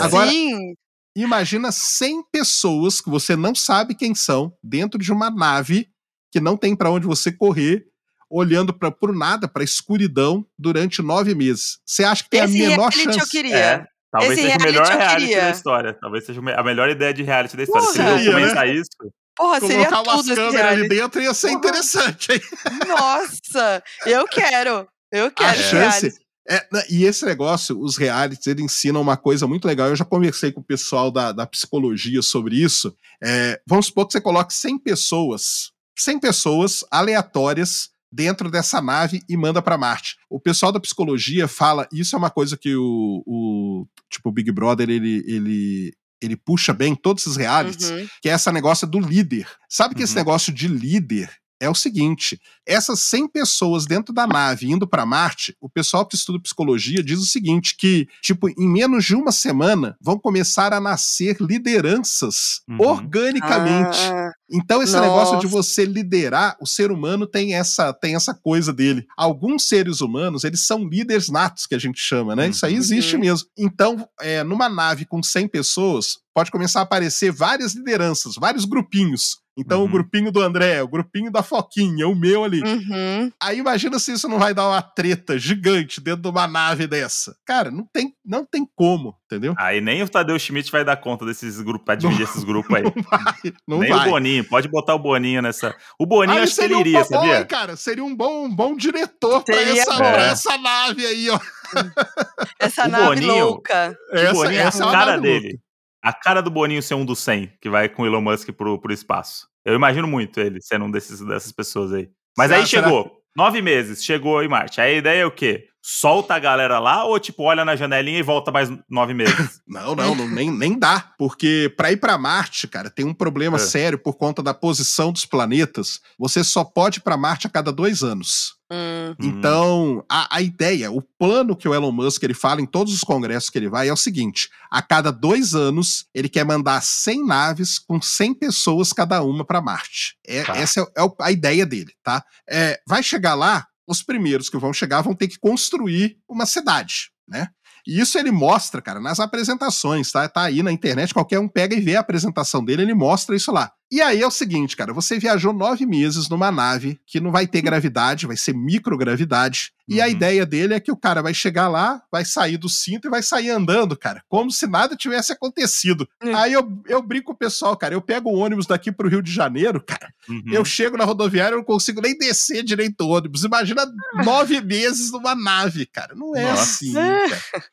Agora- Sim. Imagina 100 pessoas que você não sabe quem são dentro de uma nave que não tem para onde você correr, olhando para por nada, para escuridão durante nove meses. Você acha que tem Esse a menor chance? eu queria. É, talvez Esse seja o melhor reality da história. Talvez seja a melhor ideia de reality da história. Se Porra. ele Seria, né? começar isso, Porra, seria Colocar umas câmeras ali dentro ia ser Porra. interessante, hein? Nossa, eu quero. Eu A quero esse chance. reality. É, né, e esse negócio, os realities, eles ensinam uma coisa muito legal. Eu já conversei com o pessoal da, da psicologia sobre isso. É, vamos supor que você coloque 100 pessoas, 100 pessoas aleatórias dentro dessa nave e manda para Marte. O pessoal da psicologia fala, isso é uma coisa que o, o tipo o Big Brother ele, ele ele puxa bem todos os realities, Uhum. que é esse negócio do líder. Sabe que esse Uhum. negócio de líder é o seguinte: essas 100 pessoas dentro da nave indo para Marte, o pessoal que estuda psicologia diz o seguinte: que, tipo, em menos de uma semana vão começar a nascer lideranças Uhum. organicamente. Ah, Então, esse negócio de Nossa. você liderar, o ser humano tem essa, tem essa coisa dele. Alguns seres humanos, eles são líderes natos, que a gente chama, né? Isso aí Uhum. existe Uhum. mesmo. Então, é, numa nave com 100 pessoas, pode começar a aparecer várias lideranças, vários grupinhos. Então, o Uhum. grupinho do André, o grupinho da Foquinha, o meu ali. uhum. Aí imagina se isso não vai dar uma treta gigante dentro de uma nave dessa. Cara, não tem, não tem como, entendeu? aí nem o Tadeu Schmidt vai dar conta desses grupos, pra dividir esses grupos [LAUGHS] aí. Não vai, não nem vai. o Boninho, pode botar o Boninho nessa. O Boninho Ah, acho que ele seria um iria, bom, sabia? cara? Seria um bom, um bom diretor pra Seria essa, bom. pra É. essa nave aí, ó. [LAUGHS] Essa O nave Boninho- louca. o Essa, Boninho, essa é a cara dele. louca. A cara do Boninho ser um dos 100 que vai com o Elon Musk pro, pro espaço. Eu imagino muito ele sendo um desses, dessas pessoas aí. Mas Será- aí será- chegou, nove meses, chegou em Marte. Aí a ideia é o quê? Solta a galera lá ou, tipo, olha na janelinha e volta mais nove meses? [LAUGHS] Não, não, não, nem, nem dá. Porque pra ir pra Marte, cara, tem um problema É. sério por conta da posição dos planetas. Você só pode ir pra Marte a cada dois anos. Hum. Então, a, a ideia, o plano que o Elon Musk ele fala em todos os congressos que ele vai é o seguinte: a cada dois anos, ele quer mandar 100 naves com 100 pessoas cada uma para Marte. É, Tá. Essa é, é a ideia dele, tá? É, vai chegar lá, os primeiros que vão chegar vão ter que construir uma cidade, né? E isso ele mostra, cara, nas apresentações, tá? Tá aí na internet, qualquer um pega e vê a apresentação dele, ele mostra isso lá. E aí é o seguinte, cara, você viajou nove meses numa nave que não vai ter gravidade, vai ser microgravidade. E a Uhum. ideia dele é que o cara vai chegar lá, vai sair do cinto e vai sair andando, cara, como se nada tivesse acontecido. Hum. Aí eu, eu brinco com o pessoal, cara, eu pego o ônibus daqui pro Rio de Janeiro, cara, Uhum. eu chego na rodoviária e não consigo nem descer direito o ônibus. Imagina nove meses numa nave, cara. Não é Nossa. assim, cara.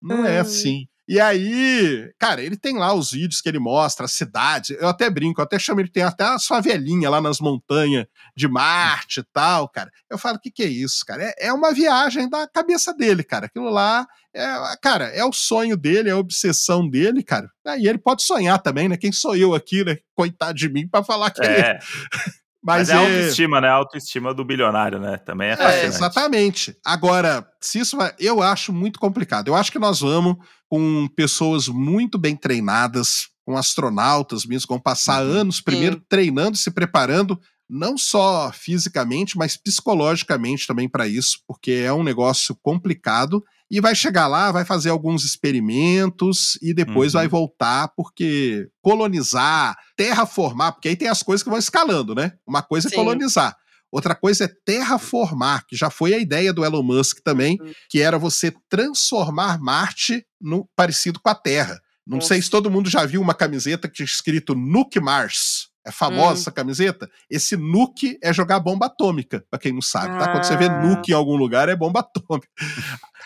Não é [LAUGHS] assim. E aí, cara, ele tem lá os vídeos que ele mostra, a cidade. Eu até brinco, eu até chamo ele, tem até a sua velhinha lá nas montanhas de Marte e tal, cara. Eu falo, o que, que é isso, cara? É, é uma viagem da cabeça dele, cara. Aquilo lá, é, cara, é o sonho dele, é a obsessão dele, cara. Aí ele pode sonhar também, né? Quem sou eu aqui, né? Coitado de mim, pra falar que ele. É, Mas, mas é a é. autoestima, né? A autoestima do bilionário, né? Também é É, fascinante. exatamente. Agora, se isso vai, eu acho muito complicado. Eu acho que nós vamos com pessoas muito bem treinadas, com astronautas mesmo, que vão passar Uhum. anos primeiro treinando, se preparando, não só fisicamente, mas psicologicamente também para isso, porque é um negócio complicado. E vai chegar lá, vai fazer alguns experimentos e depois Uhum. vai voltar, porque colonizar, terraformar, porque aí tem as coisas que vão escalando, né? Uma coisa é Sim. colonizar. Outra coisa é terraformar, que já foi a ideia do Elon Musk também, Hum. que era você transformar Marte no parecido com a Terra. Não Nossa. sei se todo mundo já viu uma camiseta que tinha escrito Nuke Mars. É famosa Hum. essa camiseta? Esse nuke é jogar bomba atômica, pra quem não sabe, tá? Quando você vê Ah. nuke em algum lugar, é bomba atômica.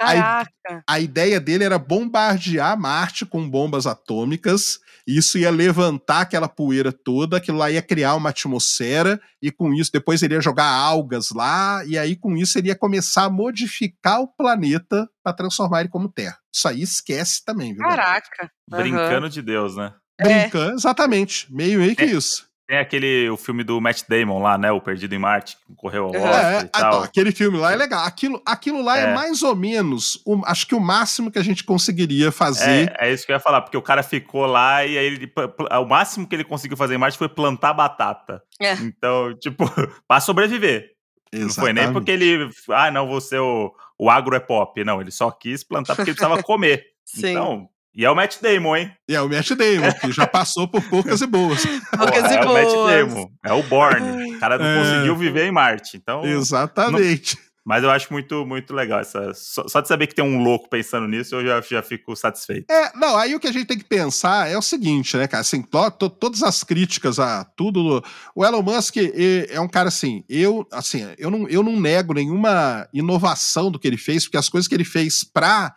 Aí- Caraca. A ideia dele era bombardear Marte com bombas atômicas. e Isso ia levantar aquela poeira toda, aquilo lá ia criar uma atmosfera, e com isso, depois ele ia jogar algas lá, e aí com isso ele ia começar a modificar o planeta para transformar ele como Terra. Isso aí esquece também, viu? Caraca. Aham. Brincando de Deus, né? É. Brincando, exatamente. Meio meio que É. isso. Tem aquele o filme do Matt Damon lá, né? O Perdido em Marte, que correu ao É, Oscar é, e tal. então, aquele filme lá é legal. Aquilo, aquilo lá é. É. mais ou menos, o- acho que o máximo que a gente conseguiria fazer. É, é isso que eu ia falar, porque o cara ficou lá e aí ele, o máximo que ele conseguiu fazer em Marte foi plantar batata. É. Então, tipo, [LAUGHS] pra sobreviver. Não foi nem Exatamente. porque ele, ah, não, você o, o agro é pop. Não, ele só quis plantar porque ele precisava comer. [LAUGHS] Sim. Então, e é o Matt Damon, hein? E é o Matt Damon, que já passou por poucas e boas. Poucas e é o Matt boas. Damon. É o Borne. O cara não É. conseguiu viver em Marte. Então, Exatamente. mas eu acho muito, muito legal. Essa, só, só de saber que tem um louco pensando nisso, eu já, já fico satisfeito. É, não, aí o que a gente tem que pensar é o seguinte, né, cara? Assim, to- to- todas as críticas a tudo. O Elon Musk é um cara assim, eu, assim, eu não, eu não nego nenhuma inovação do que ele fez, porque as coisas que ele fez pra,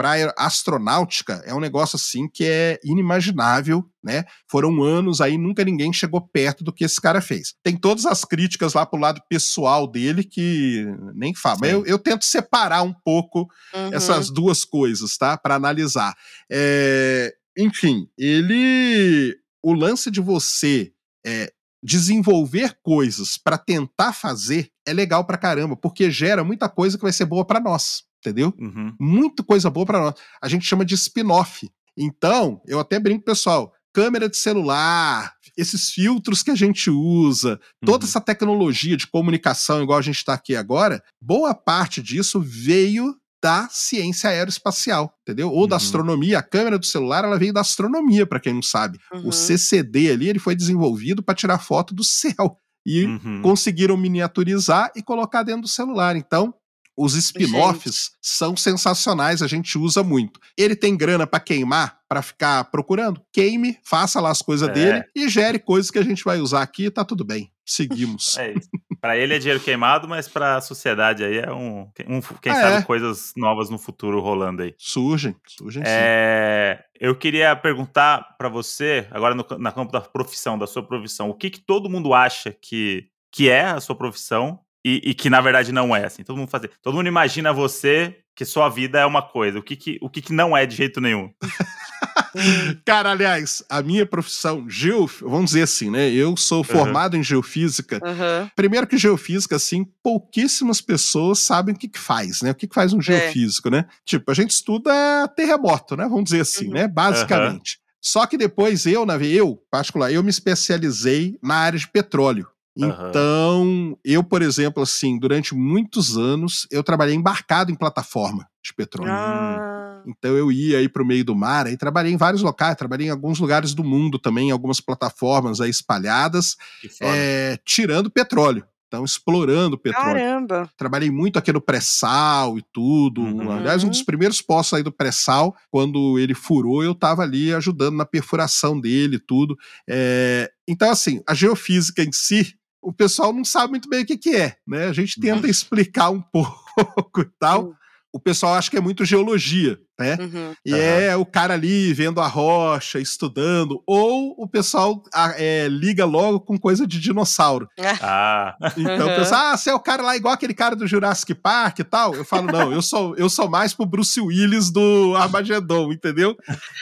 Pra astronáutica é um negócio assim que é inimaginável, né? Foram anos aí, nunca ninguém chegou perto do que esse cara fez. Tem todas as críticas lá pro lado pessoal dele que nem fala, mas eu, eu tento separar um pouco Uhum. essas duas coisas, tá? Para analisar. É, enfim, ele. O lance de você é, desenvolver coisas para tentar fazer é legal pra caramba, porque gera muita coisa que vai ser boa pra nós, entendeu? Uhum. Muita coisa boa pra nós. A gente chama de spin-off. Então, eu até brinco, pessoal. Câmera de celular, esses filtros que a gente usa, toda Uhum. essa tecnologia de comunicação, igual a gente está aqui agora, boa parte disso veio da ciência aeroespacial, entendeu? Ou da Uhum. astronomia. A câmera do celular ela veio da astronomia, para quem não sabe. Uhum. O CCD ali ele foi desenvolvido para tirar foto do céu e Uhum. conseguiram miniaturizar e colocar dentro do celular. Então, os spin-offs são sensacionais, a gente usa muito. Ele tem grana para queimar, para ficar procurando? Queime, faça lá as coisas É. dele e gere coisas que a gente vai usar aqui, tá tudo bem. Seguimos. [LAUGHS] É isso. Pra ele é dinheiro queimado, mas pra sociedade aí é um. um quem Ah, sabe é. coisas novas no futuro rolando aí. Surgem, surgem sim. É, eu queria perguntar pra você, agora no, na campo da profissão, da sua profissão, o que, que todo mundo acha que, que é a sua profissão e, e que na verdade não é? Assim, todo mundo fazer, todo mundo imagina você que sua vida é uma coisa. O que, que, o que, que não é de jeito nenhum? [LAUGHS] Cara, aliás, a minha profissão, geo, vamos dizer assim, né? Eu sou formado em geofísica. Uhum. Primeiro que geofísica, assim, pouquíssimas pessoas sabem o que, que faz, né? O que, que faz um geofísico, né? Tipo, a gente estuda terremoto, né? Vamos dizer assim, Uhum. né? Basicamente. Só que depois eu, na eu, particular, eu me especializei na área de petróleo. Então, eu, por exemplo, assim, durante muitos anos, eu trabalhei embarcado em plataforma de petróleo. Ah, Então eu ia aí para o meio do mar, aí trabalhei em vários locais, trabalhei em alguns lugares do mundo também, em algumas plataformas aí espalhadas, é, tirando petróleo. Então, explorando petróleo. caramba. Trabalhei muito aqui no pré-sal e tudo. Uhum. Aliás, um dos primeiros poços aí do pré-sal, quando ele furou, eu estava ali ajudando na perfuração dele e tudo. É, Então, assim, a geofísica em si, o pessoal não sabe muito bem o que, que é, né? A gente tenta explicar um [LAUGHS] pouco e tal. Uhum. O pessoal acha que é muito geologia, né? Uhum. E Aham. é o cara ali vendo a rocha, estudando, ou o pessoal é, liga logo com coisa de dinossauro. [LAUGHS] Ah, Então Uhum. pensa, ah, você é o cara lá igual aquele cara do Jurassic Park e tal. Eu falo, não, eu sou, eu sou mais pro Bruce Willis do Armageddon, entendeu?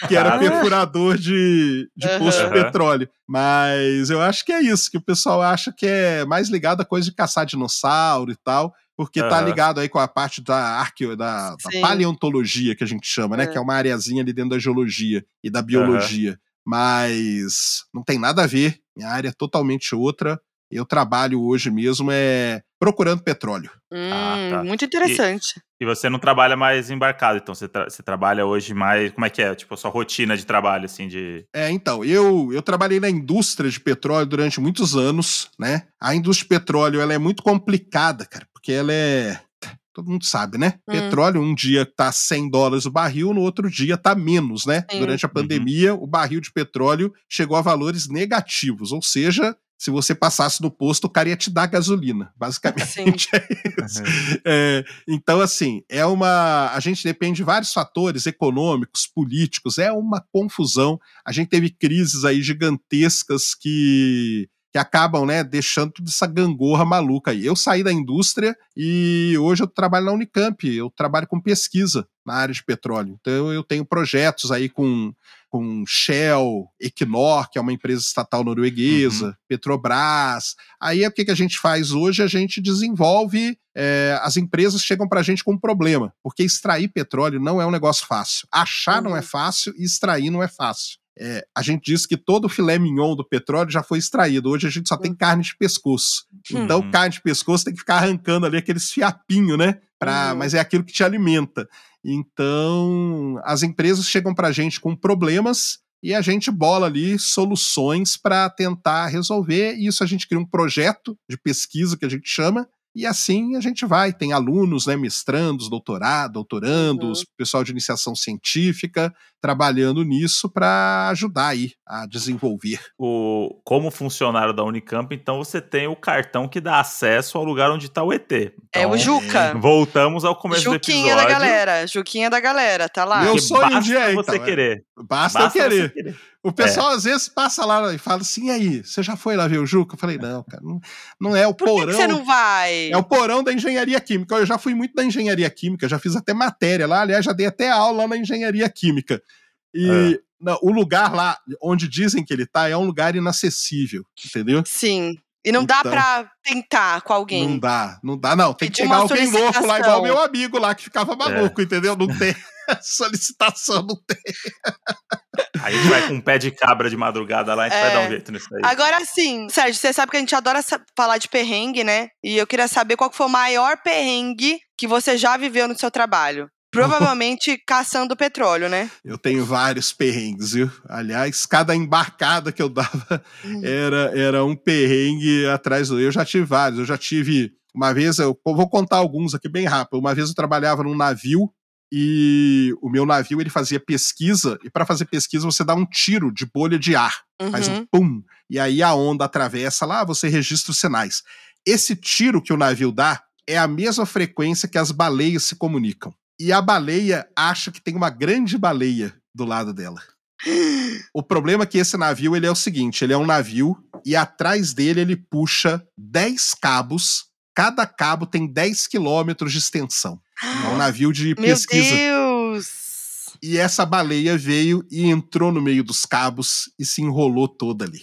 Que era Ah. perfurador de, de poço de petróleo. Mas eu acho que é isso, que o pessoal acha que é mais ligado a coisa de caçar dinossauro e tal. Porque tá Aham. ligado aí com a parte da, arqueo, da, da paleontologia, que a gente chama, né? É. Que é uma areazinha ali dentro da geologia e da biologia. Mas não tem nada a ver. Minha área é totalmente outra. Eu trabalho hoje mesmo é procurando petróleo. Ah, Hum, tá. Muito interessante. e você não trabalha mais embarcado, então você, tra- você trabalha hoje mais. Como é que é? Tipo, a sua rotina de trabalho, assim, de. É, então, eu, eu trabalhei na indústria de petróleo durante muitos anos, né? A indústria de petróleo, ela é muito complicada, cara, porque ela é... Todo mundo sabe, né? Hum. Petróleo, um dia tá 100 dólares o barril, no outro dia tá menos, né? Sim. Durante a Uhum. pandemia, o barril de petróleo chegou a valores negativos, ou seja, se você passasse no posto, o cara ia te dar gasolina. Basicamente [LAUGHS] é isso. É, então, assim, é uma. A gente depende de vários fatores econômicos, políticos, é uma confusão. A gente teve crises aí gigantescas que que acabam, né, deixando toda essa gangorra maluca aí. Eu saí da indústria e hoje eu trabalho na Unicamp, eu trabalho com pesquisa na área de petróleo. Então eu tenho projetos aí com com Shell, Equinor, que é uma empresa estatal norueguesa, uhum. Petrobras. Aí é o que, a gente faz hoje? A gente desenvolve. É, as empresas chegam para a gente com um problema, porque extrair petróleo não é um negócio fácil. Achar uhum. não é uhum. fácil e extrair não é fácil. É, a gente diz que todo o filé mignon do petróleo já foi extraído. Hoje a gente só tem hum. carne de pescoço. Então, uhum. carne de pescoço tem que ficar arrancando ali aqueles fiapinhos, né? Pra, uhum. Mas é aquilo que te alimenta. Então, as empresas chegam para a gente com problemas e a gente bola ali soluções para tentar resolver. E isso a gente cria um projeto de pesquisa que a gente chama, e assim a gente vai. Tem alunos, né, mestrandos, doutorado, doutorandos, uhum. pessoal de iniciação científica, trabalhando nisso para ajudar aí a desenvolver. O, como funcionário da Unicamp, então você tem o cartão que dá acesso ao lugar onde está o ET. Então, é o Juca. Voltamos ao começo Juquinha do episódio. da galera, Juquinha da galera, tá lá. Meu sonho um dia é você então, querer. Basta, basta eu querer. querer. O pessoal é. às vezes passa lá e fala assim, e aí, você já foi lá ver o Juca? Eu falei, não, cara, não, não é o Por porão. Que você não vai? É o porão da engenharia química. Eu já fui muito da engenharia química, já fiz até matéria lá, aliás, já dei até aula na engenharia química. E é. não, o lugar lá onde dizem que ele tá é um lugar inacessível, entendeu? Sim. E não então, dá pra tentar com alguém. Não dá, não dá, não. Tem que pegar alguém louco lá, igual meu amigo lá, que ficava maluco, é. entendeu? Não tem. [LAUGHS] solicitação não tem. Aí a gente vai com um pé de cabra de madrugada lá, a gente é. vai dar um jeito nisso aí. Agora sim, Sérgio, você sabe que a gente adora falar de perrengue, né? E eu queria saber qual foi o maior perrengue que você já viveu no seu trabalho. Provavelmente [LAUGHS] caçando petróleo, né? Eu tenho vários perrengues, viu? Aliás, cada embarcada que eu dava hum. era, era um perrengue atrás do. Eu já tive vários. Eu já tive. Uma vez, eu vou contar alguns aqui bem rápido. Uma vez eu trabalhava num navio e o meu navio ele fazia pesquisa e para fazer pesquisa você dá um tiro de bolha de ar, uhum. faz um uhum. pum e aí a onda atravessa lá, você registra os sinais. Esse tiro que o navio dá é a mesma frequência que as baleias se comunicam. E a baleia acha que tem uma grande baleia do lado dela. O problema é que esse navio ele é o seguinte, ele é um navio e atrás dele ele puxa 10 cabos, cada cabo tem 10 quilômetros de extensão. É um navio de pesquisa. Meu Deus! E essa baleia veio e entrou no meio dos cabos e se enrolou toda ali.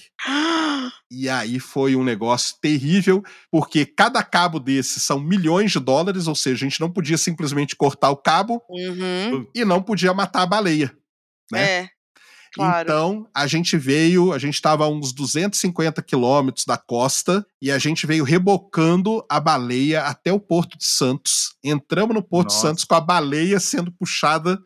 E aí foi um negócio terrível, porque cada cabo desse são milhões de dólares, ou seja, a gente não podia simplesmente cortar o cabo uhum. e não podia matar a baleia. Né? É. Claro. Então, a gente veio, a gente estava a uns 250 quilômetros da costa e a gente veio rebocando a baleia até o Porto de Santos. Entramos no Porto Nossa. de Santos com a baleia sendo puxada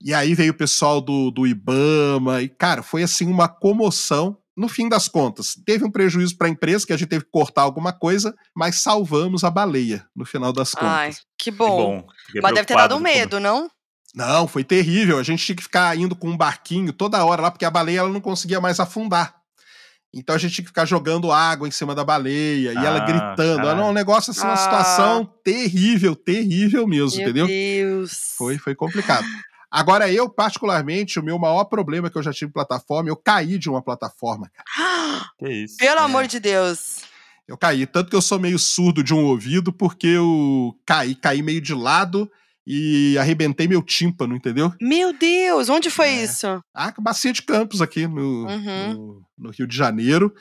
e aí veio o pessoal do, do Ibama e, cara, foi assim uma comoção. No fim das contas, teve um prejuízo para a empresa, que a gente teve que cortar alguma coisa, mas salvamos a baleia no final das contas. Ai, que bom. Que bom. Mas deve ter dado medo, não? Não, foi terrível. A gente tinha que ficar indo com um barquinho toda hora lá, porque a baleia ela não conseguia mais afundar. Então a gente tinha que ficar jogando água em cima da baleia e ah, ela gritando. Era um negócio assim, uma ah. situação terrível, terrível mesmo, meu entendeu? Deus. Foi, foi complicado. Agora, eu, particularmente, o meu maior problema que eu já tive plataforma, eu caí de uma plataforma, cara. [GASPS] Que isso? Pelo é. amor de Deus. Eu caí. Tanto que eu sou meio surdo de um ouvido, porque eu caí, caí meio de lado e arrebentei meu tímpano, entendeu? Meu Deus, onde foi é. isso? Ah, Bacia de Campos, aqui no, uhum. no, no, Rio de Janeiro.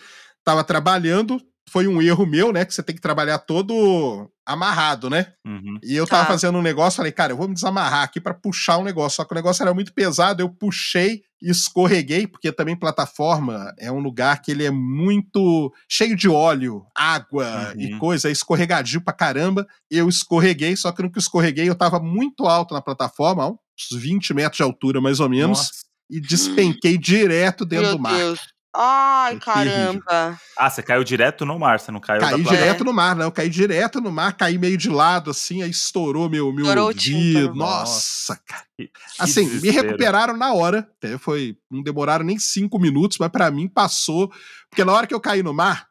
Tava trabalhando, foi um erro meu, né? Que você tem que trabalhar todo amarrado, né? Uhum. E eu tava tá. fazendo um negócio, falei, cara, eu vou me desamarrar aqui para puxar um negócio. Só que o negócio era muito pesado, eu puxei e escorreguei, porque também plataforma é um lugar que ele é muito cheio de óleo, água uhum. e coisa, é escorregadio pra caramba. Eu escorreguei, só que no que escorreguei eu tava muito alto na plataforma, uns 20 metros de altura mais ou menos, Nossa. e despenquei direto dentro Meu do mar. Deus. Ai, caramba. Ah, você caiu direto no mar, você não caiu Caí direto no mar, não. Caí direto no mar, caí meio de lado, assim, aí estourou meu, meu estourou ouvido. Nossa, cara. Que, assim, desespero. me recuperaram na hora. Até foi, não demoraram nem cinco minutos, mas para mim passou. Porque na hora que eu caí no mar,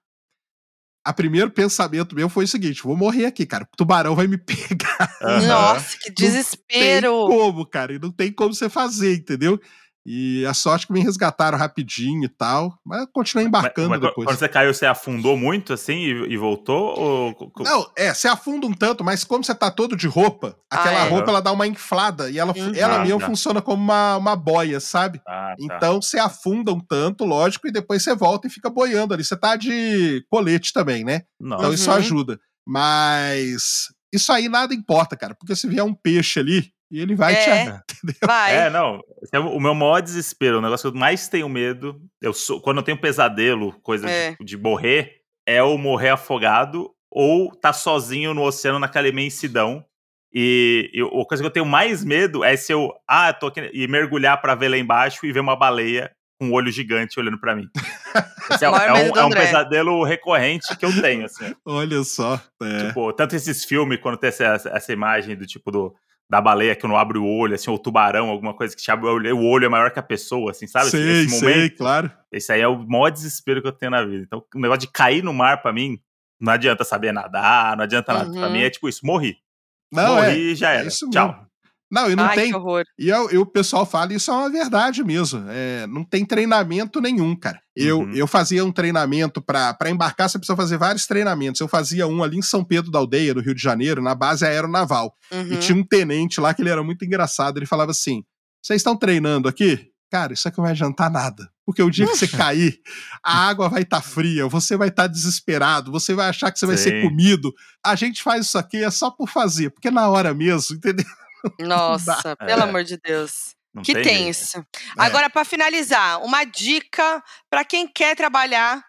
a primeiro pensamento meu foi o seguinte: vou morrer aqui, cara. O tubarão vai me [LAUGHS] pegar. Nossa, que desespero! Não tem como, cara. E não tem como você fazer, entendeu? E a sorte que me resgataram rapidinho e tal, mas eu continuei embarcando Mas- mas depois. Quando você caiu, você afundou muito assim e, e voltou? Ou... Não, é, você afunda um tanto, mas como você tá todo de roupa, aquela Ah, é. roupa ela dá uma inflada e ela, Uhum. ela Ah, mesmo tá. funciona como uma, uma boia, sabe? Ah, tá. Então você afunda um tanto, lógico, e depois você volta e fica boiando ali. Você tá de colete também, né? Nossa. Então isso Uhum. ajuda. Mas isso aí nada importa, cara, porque se vier um peixe ali, ele vai te. É. [LAUGHS] Vai. É, não. é o meu maior desespero. O negócio que eu mais tenho medo. Eu sou, quando eu tenho pesadelo, coisa É. de, de morrer, é ou morrer afogado ou tá sozinho no oceano naquela imensidão. E, e a coisa que eu tenho mais medo é se eu. Ah, tô aqui. E mergulhar pra ver lá embaixo e ver uma baleia com um olho gigante olhando pra mim. Esse é, [LAUGHS] é um, é um pesadelo recorrente que eu tenho, assim. Olha só. É. Tipo, tanto esses filmes, quando tem essa, essa imagem do tipo do, da baleia que não abre o olho, assim, ou o tubarão, alguma coisa que te abre o olho, o olho é maior que a pessoa, assim, sabe? Esse- sei, esse sei, momento, claro. esse aí é o maior desespero que eu tenho na vida. Então, o negócio de cair no mar, pra mim, não adianta saber nadar, não adianta nada. Pra Uhum. mim é tipo isso, morri. Não, é. morri e já é era. isso Tchau. Não, e não Ai, tem. que horror. E, eu- e o pessoal fala, isso é uma verdade mesmo. É, não tem treinamento nenhum, cara. Eu, Uhum. eu fazia um treinamento pra pra embarcar, você precisa fazer vários treinamentos. Eu fazia um ali em São Pedro da Aldeia, no Rio de Janeiro, na base aeronaval. Uhum. E tinha um tenente lá que ele era muito engraçado. Ele falava assim: Vocês estão treinando aqui? Cara, isso aqui não vai adiantar nada. Porque o dia que você cair, a água vai estar fria, você vai estar desesperado, você vai achar que você vai ser Sim. comido. A gente faz isso aqui é só por fazer, porque na hora mesmo, entendeu? [LAUGHS] Nossa, É. pelo amor de Deus. Não Que tem tenso. Agora, pra finalizar, uma dica pra quem quer trabalhar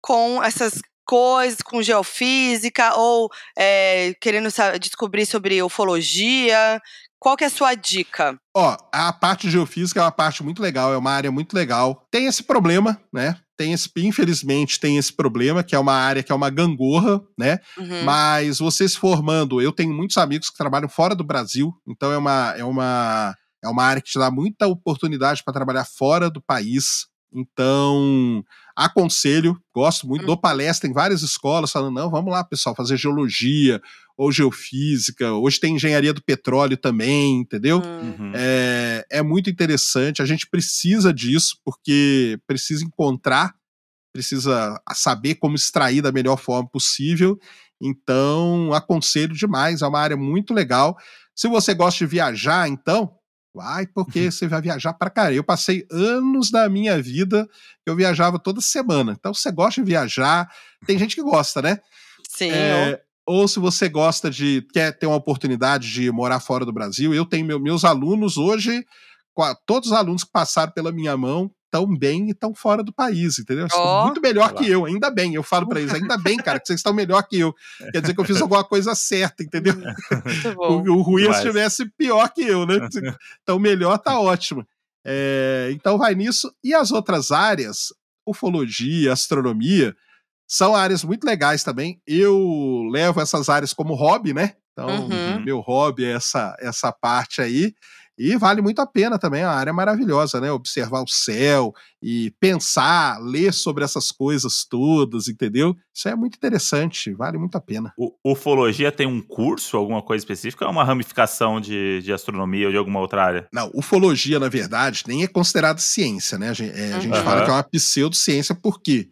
com essas coisas, com geofísica ou é, querendo sa- descobrir sobre ufologia. Qual que é a sua dica? Ó, a parte de geofísica é uma parte muito legal, é uma área muito legal. Tem esse problema, né? Tem esse, infelizmente, tem esse problema, que é uma área que é uma gangorra, né? Uhum. Mas você se formando, eu tenho muitos amigos que trabalham fora do Brasil, então é uma, é uma, é uma área que te dá muita oportunidade para trabalhar fora do país. Então, aconselho, gosto muito, dou palestra em várias escolas, falando: não, vamos lá, pessoal, fazer geologia ou geofísica. Hoje tem engenharia do petróleo também, entendeu? Hum. Uhum. É, é muito interessante. A gente precisa disso, porque precisa encontrar, precisa saber como extrair da melhor forma possível. Então, aconselho demais. É uma área muito legal. Se você gosta de viajar, então, vai, porque você vai viajar pra caramba. Eu passei anos da minha vida eu viajava toda semana. Então, você gosta de viajar, tem gente que gosta, né? Sim. É, ou se você gosta de quer ter uma oportunidade de morar fora do Brasil, eu tenho meu- meus alunos hoje, todos os alunos que passaram pela minha mão estão bem e estão fora do país, entendeu? Estão Ó. muito melhor que eu, ainda bem. Eu falo pra eles, ainda bem, cara, que vocês estão melhor que eu. Quer dizer que eu fiz alguma coisa certa, entendeu? Muito O, o ruim é se Demais. estivesse pior que eu, né? Então, melhor tá ótimo. É, então, vai nisso. E as outras áreas, ufologia, astronomia, são áreas muito legais também. Eu levo essas áreas como hobby, né? Então, Uhum. meu hobby é essa, essa parte aí. E vale muito a pena também, é uma área maravilhosa, né? Observar o céu e pensar, ler sobre essas coisas todas, entendeu? Isso é muito interessante, vale muito a pena. U- Ufologia tem um curso, alguma coisa específica, ou é uma ramificação de, de astronomia ou de alguma outra área? Não, ufologia, na verdade, nem é considerada ciência, né? A gente, é, a gente Uhum. fala que é uma pseudociência, por quê?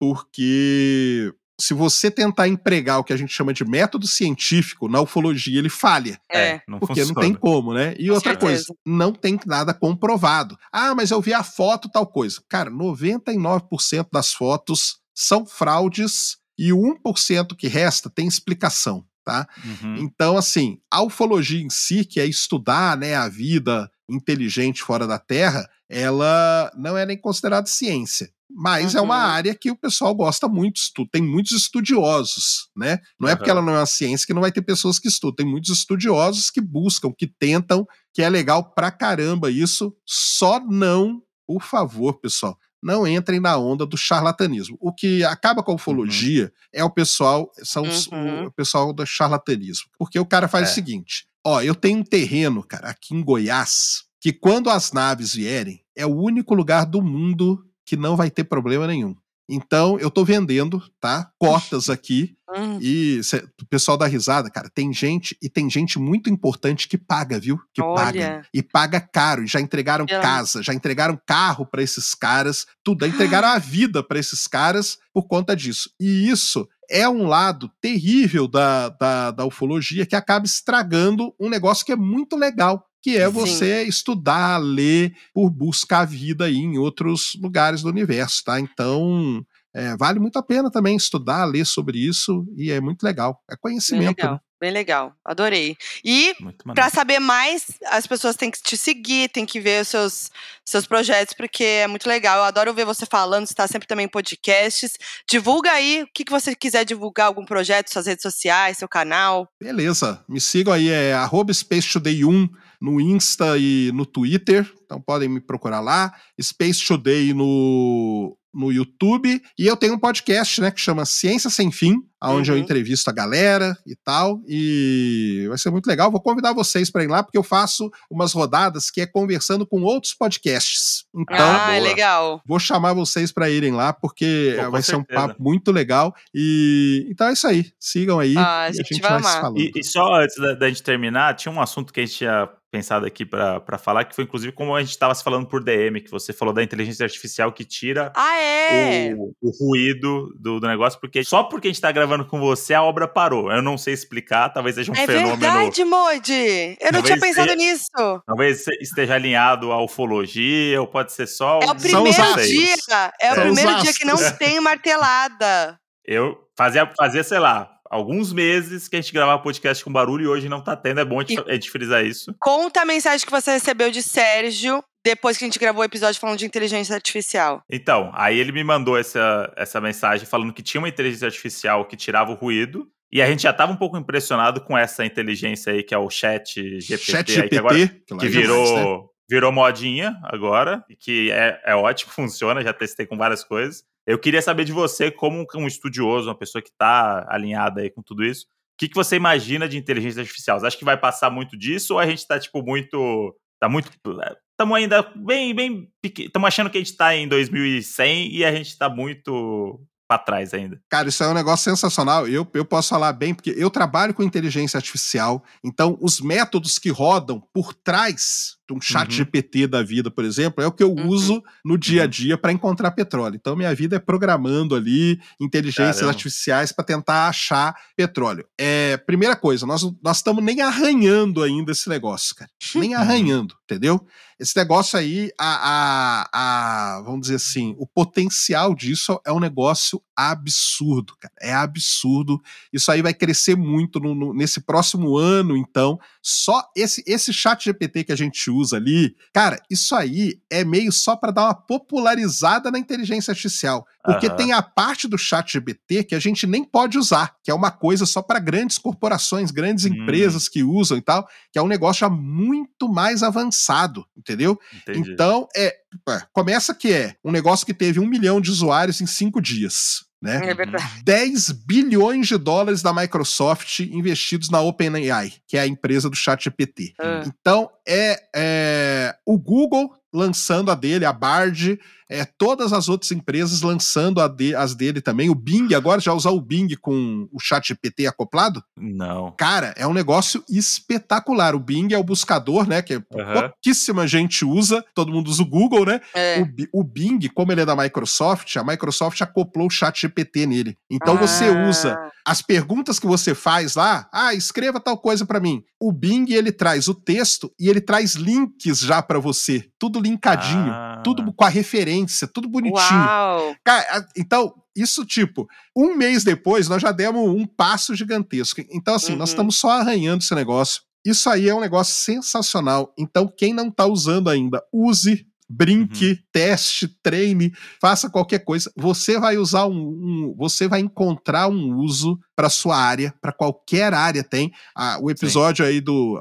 Porque se você tentar empregar o que a gente chama de método científico na ufologia, ele falha. É. não Porque funciona. não tem como, né? E Com outra certeza. coisa, não tem nada comprovado. Ah, mas eu vi a foto, tal coisa. Cara, 99% das fotos são fraudes e o 1% que resta tem explicação, tá? Uhum. Então, assim, a ufologia em si, que é estudar né, a vida inteligente fora da Terra, ela não é nem considerada ciência. Mas é uma Uhum. área que o pessoal gosta muito, tem muitos estudiosos, né? Não é porque ela não é uma ciência que não vai ter pessoas que estudam, tem muitos estudiosos que buscam, que tentam, que é legal pra caramba isso, só não, por favor, pessoal, não entrem na onda do charlatanismo. O que acaba com a ufologia é o pessoal, são Uhum. o pessoal do charlatanismo. Porque o cara faz É. o seguinte: ó, eu tenho um terreno, cara, aqui em Goiás, que quando as naves vierem, é o único lugar do mundo que não vai ter problema nenhum. Então, eu tô vendendo, tá? Cotas aqui. Hum. E cê, o pessoal dá risada, cara. Tem gente, e tem gente muito importante que paga, viu? Que Olha. paga. E paga caro. E já entregaram casa, já entregaram carro pra esses caras, tudo. Já entregaram a vida pra esses caras por conta disso. E isso é um lado terrível da, da, da ufologia que acaba estragando um negócio que é muito legal. Que é Sim. você estudar, ler, por buscar a vida aí em outros lugares do universo, tá? Então, é, vale muito a pena também estudar, ler sobre isso e é muito legal. É Bem conhecimento. legal, né? bem legal. Adorei. E maneiro. saber mais, as pessoas têm que te seguir, têm que ver os seus, seus projetos, porque é muito legal. Eu adoro ver você falando, você tá sempre também em podcasts. Divulga aí o que, que você quiser divulgar, algum projeto, suas redes sociais, seu canal. Beleza, me sigam aí, é arroba Space Today 1 no Insta e no Twitter, então podem me procurar lá. Space Today no, no YouTube. E eu tenho um podcast, né, que chama Ciência Sem Fim, onde eu Uhum. entrevisto a galera e tal. E vai ser muito legal. Vou convidar vocês para ir lá, porque eu faço umas rodadas que é conversando com outros podcasts. Então, ah, é boa. legal. Vou chamar vocês para irem lá, porque Pô, vai ser um papo muito legal. E então é isso aí. Sigam aí. Ah, a e gente vai se amar. falando. E, e só antes da, da gente terminar, tinha um assunto que a gente tinha pensado aqui pra pra falar, que foi inclusive como a gente tava se falando por DM, que você falou da inteligência artificial que tira Ah, é? o, o ruído do, do negócio, porque só porque a gente tá gravando com você, a obra parou. Eu não sei explicar, talvez seja um É fenômeno. verdade, Modi. Eu não Talvez tinha pensado seja- nisso. Talvez esteja alinhado à ufologia, ou pode ser só. É o São os primeiro dia. É o São os primeiro dia que não tem martelada. Eu fazia, fazia, sei lá, alguns meses que a gente gravava podcast com barulho e hoje não tá tendo. É bom a gente, a gente frisar isso. Conta a mensagem que você recebeu de Sérgio depois que a gente gravou o episódio falando de inteligência artificial. Então, aí ele me mandou essa, essa mensagem falando que tinha uma inteligência artificial que tirava o ruído. E a gente já tava um pouco impressionado com essa inteligência aí, que é o chat GPT. Chat aí, GPT, que agora que, é virou, né? virou modinha agora, e que é, é ótimo, [LAUGHS] funciona, já testei com várias coisas. Eu queria saber de você, como um estudioso, uma pessoa que tá alinhada aí com tudo isso, o que, que você imagina de inteligência artificial? Você acha que vai passar muito disso ou a gente tá, tipo, muito. Tá muito. Estamos ainda bem, bem. Estamos achando que a gente tá em 2100 e a gente tá muito pra trás ainda. Cara, isso é um negócio sensacional. Eu, eu posso falar bem, porque eu trabalho com inteligência artificial, então os métodos que rodam por trás um chat Uhum. GPT da vida, por exemplo, é o que eu Uhum. uso no dia a Uhum. dia para encontrar petróleo. Então minha vida é programando ali inteligências Caramba. artificiais para tentar achar petróleo. É, primeira coisa, nós nós estamos nem arranhando ainda esse negócio, cara. Nem arranhando, entendeu? Esse negócio aí, a, a, a- vamos dizer assim, o potencial disso é um negócio absurdo, cara. É absurdo. Isso aí vai crescer muito no- no- nesse próximo ano, então. Só esse, esse chat GPT que a gente usa ali, cara, isso aí é meio só para dar uma popularizada na inteligência artificial. Porque Aham. tem a parte do chat GPT que a gente nem pode usar, que é uma coisa só para grandes corporações, grandes Hum. empresas que usam e tal, que é um negócio já muito mais avançado, entendeu? Entendi. Então, é, é, começa que é um negócio que teve um milhão de usuários em cinco dias. Né? É verdade. 10 bilhões de dólares da Microsoft investidos na OpenAI, que é a empresa do ChatGPT. Ah. Então, é, é, o Google lançando a dele, a Bard, é, todas as outras empresas lançando a de- as dele também. O Bing, agora já usar o Bing com o ChatGPT acoplado, Não. Cara, é um negócio espetacular. O Bing é o buscador, né? Que Aham. pouquíssima gente usa, todo mundo usa o Google, né? É. O, o Bing, como ele é da Microsoft, a Microsoft acoplou o chat GPT nele. Então você Ah. usa as perguntas que você faz lá, ah, escreva tal coisa pra mim. O Bing, ele traz o texto e ele traz links já pra você, tudo linkadinho, Ah. tudo com a referência, tudo bonitinho. Uau! Cara, então, isso tipo, um mês depois nós já demos um passo gigantesco. Então, assim, nós Uhum. estamos só arranhando esse negócio. Isso aí é um negócio sensacional. Então, quem não tá usando ainda, use, brinque, Uhum. teste, treine, faça qualquer coisa. Você vai usar um, um- você vai encontrar um uso para sua área, para qualquer área tem. Ah, o episódio aí do,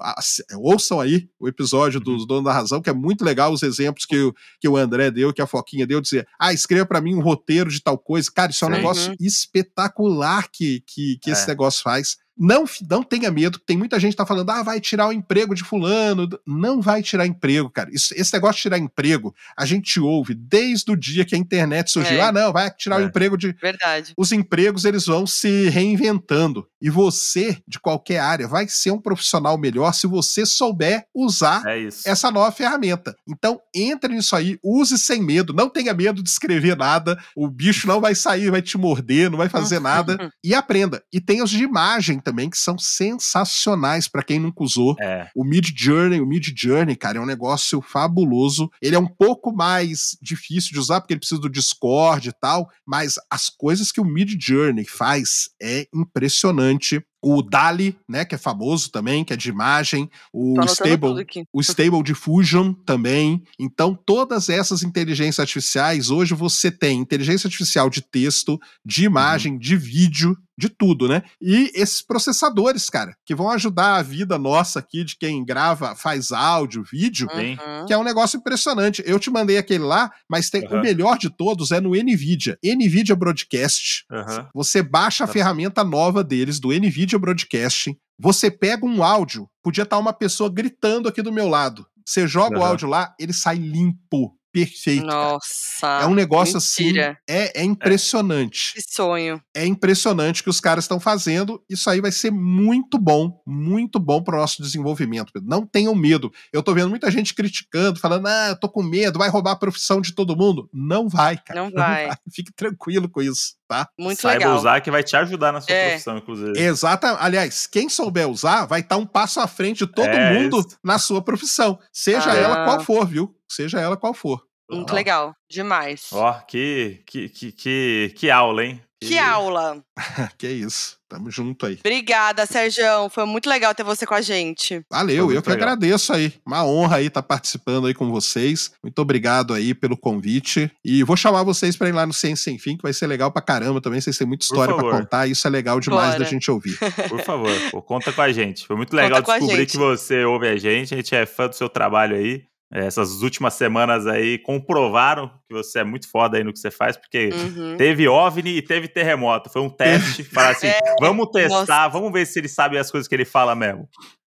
ouçam aí o episódio Uhum. dos donos da razão, que é muito legal os exemplos que o, que o André deu, que a Foquinha deu, dizer, ah, escreva para mim um roteiro de tal coisa. Cara, isso é um Sim. negócio Uhum. espetacular que, que, que esse É. negócio faz. Não, não tenha medo. Tem muita gente que tá falando, ah, vai tirar o emprego de fulano. Não vai tirar emprego, cara. Isso, esse negócio de tirar emprego, a gente ouve desde o dia que a internet surgiu. É. Ah, não, vai tirar É. o emprego de. Verdade. Os empregos, eles vão se reinventando. E você, de qualquer área, vai ser um profissional melhor se você souber usar É isso. essa nova ferramenta. Então, entre nisso aí, use sem medo, não tenha medo de escrever nada, o bicho não vai sair, vai te morder, não vai fazer [LAUGHS] nada, e aprenda. E tem os de imagem também, que são sensacionais para quem nunca usou. É. O Mid Journey, o Mid Journey, cara, é um negócio fabuloso. Ele é um pouco mais difícil de usar, porque ele precisa do Discord e tal, mas as coisas que o Mid Journey faz é impressionante. O DALI, né, que é famoso também, que é de imagem, o Stable, o Stable Diffusion também. Então, todas essas inteligências artificiais, hoje você tem inteligência artificial de texto, de imagem, de vídeo, de tudo, né? E esses processadores, cara, que vão ajudar a vida nossa aqui de quem grava, faz áudio, vídeo. Uhum. que é um negócio impressionante. Eu te mandei aquele lá, mas tem o Aham. melhor de todos é no NVIDIA. NVIDIA Broadcast. Aham. Você baixa a Tá. ferramenta nova deles, do NVIDIA Broadcast. Você pega um áudio, podia estar uma pessoa gritando aqui do meu lado. Você joga o áudio lá, ele sai limpo, perfeito. cara. Nossa. É um negócio mentira. assim, é, é impressionante. Que sonho. É impressionante o que os caras estão fazendo. Isso aí vai ser muito bom, muito bom para o nosso desenvolvimento. Não tenham medo. Eu tô vendo muita gente criticando, falando, ah, eu tô com medo, vai roubar a profissão de todo mundo. Não vai, cara. Não [LAUGHS] vai. Fique tranquilo com isso, tá? Muito Saiba legal. usar que vai te ajudar na sua É. profissão, inclusive. Exata. Aliás, quem souber usar vai estar um passo à frente de todo É, mundo isso. na sua profissão. Seja Ah. ela qual for, viu? Seja ela qual for. Muito Ó. legal. Demais. Ó, que, que, que, que, que aula, hein? Que aula. [LAUGHS] que isso. Tamo junto aí. Obrigada, Sérgio. Foi muito legal ter você com a gente. Valeu, eu que legal. agradeço aí. Uma honra aí estar participando aí com vocês. Muito obrigado aí pelo convite. E vou chamar vocês para ir lá no Ciência Sem Fim, que vai ser legal pra caramba também. Vocês têm muita história pra favor. contar. Isso é legal demais Bora. da gente ouvir. [LAUGHS] Por favor, pô, conta com a gente. Foi muito legal descobrir que você ouve a gente. A gente é fã do seu trabalho aí. É, Essas últimas semanas aí comprovaram que você é muito foda aí no que você faz, porque Uhum. teve OVNI e teve terremoto. Foi um teste. [LAUGHS] Falar assim, vamos testar, nossa. vamos ver se ele sabe as coisas que ele fala mesmo.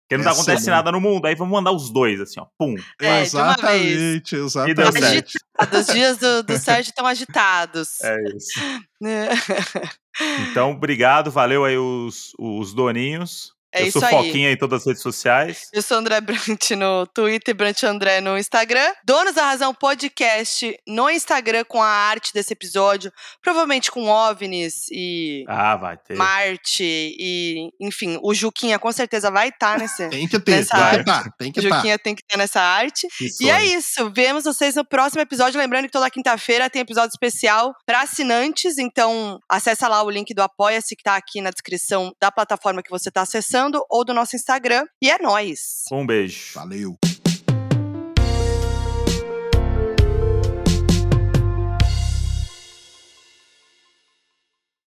Porque não tá Essa acontecendo nada no mundo. Aí vamos mandar os dois, assim, ó. Pum. É, exatamente, E deu exatamente. Agitado. Os dias do, do Sérgio estão agitados. É isso. [LAUGHS] É, Então, obrigado. Valeu aí os, os doninhos. É Eu isso sou aí. Foquinha em todas as redes sociais. Eu sou André Brant no Twitter, Brant André no Instagram. Donos da Razão Podcast no Instagram com a arte desse episódio. Provavelmente com OVNIs e Ah, vai ter. Marte e, enfim, o Juquinha com certeza vai estar nesse. [LAUGHS] Tem que ter, Nessa tem que arte. tá, tem O que tá. Juquinha tem que estar nessa arte. E é isso. Vemos vocês no próximo episódio. Lembrando que toda quinta-feira tem episódio especial para assinantes. Então, acessa lá o link do Apoia-se que tá aqui na descrição da plataforma que você tá acessando ou do nosso Instagram. E é nóis! Um beijo. Valeu.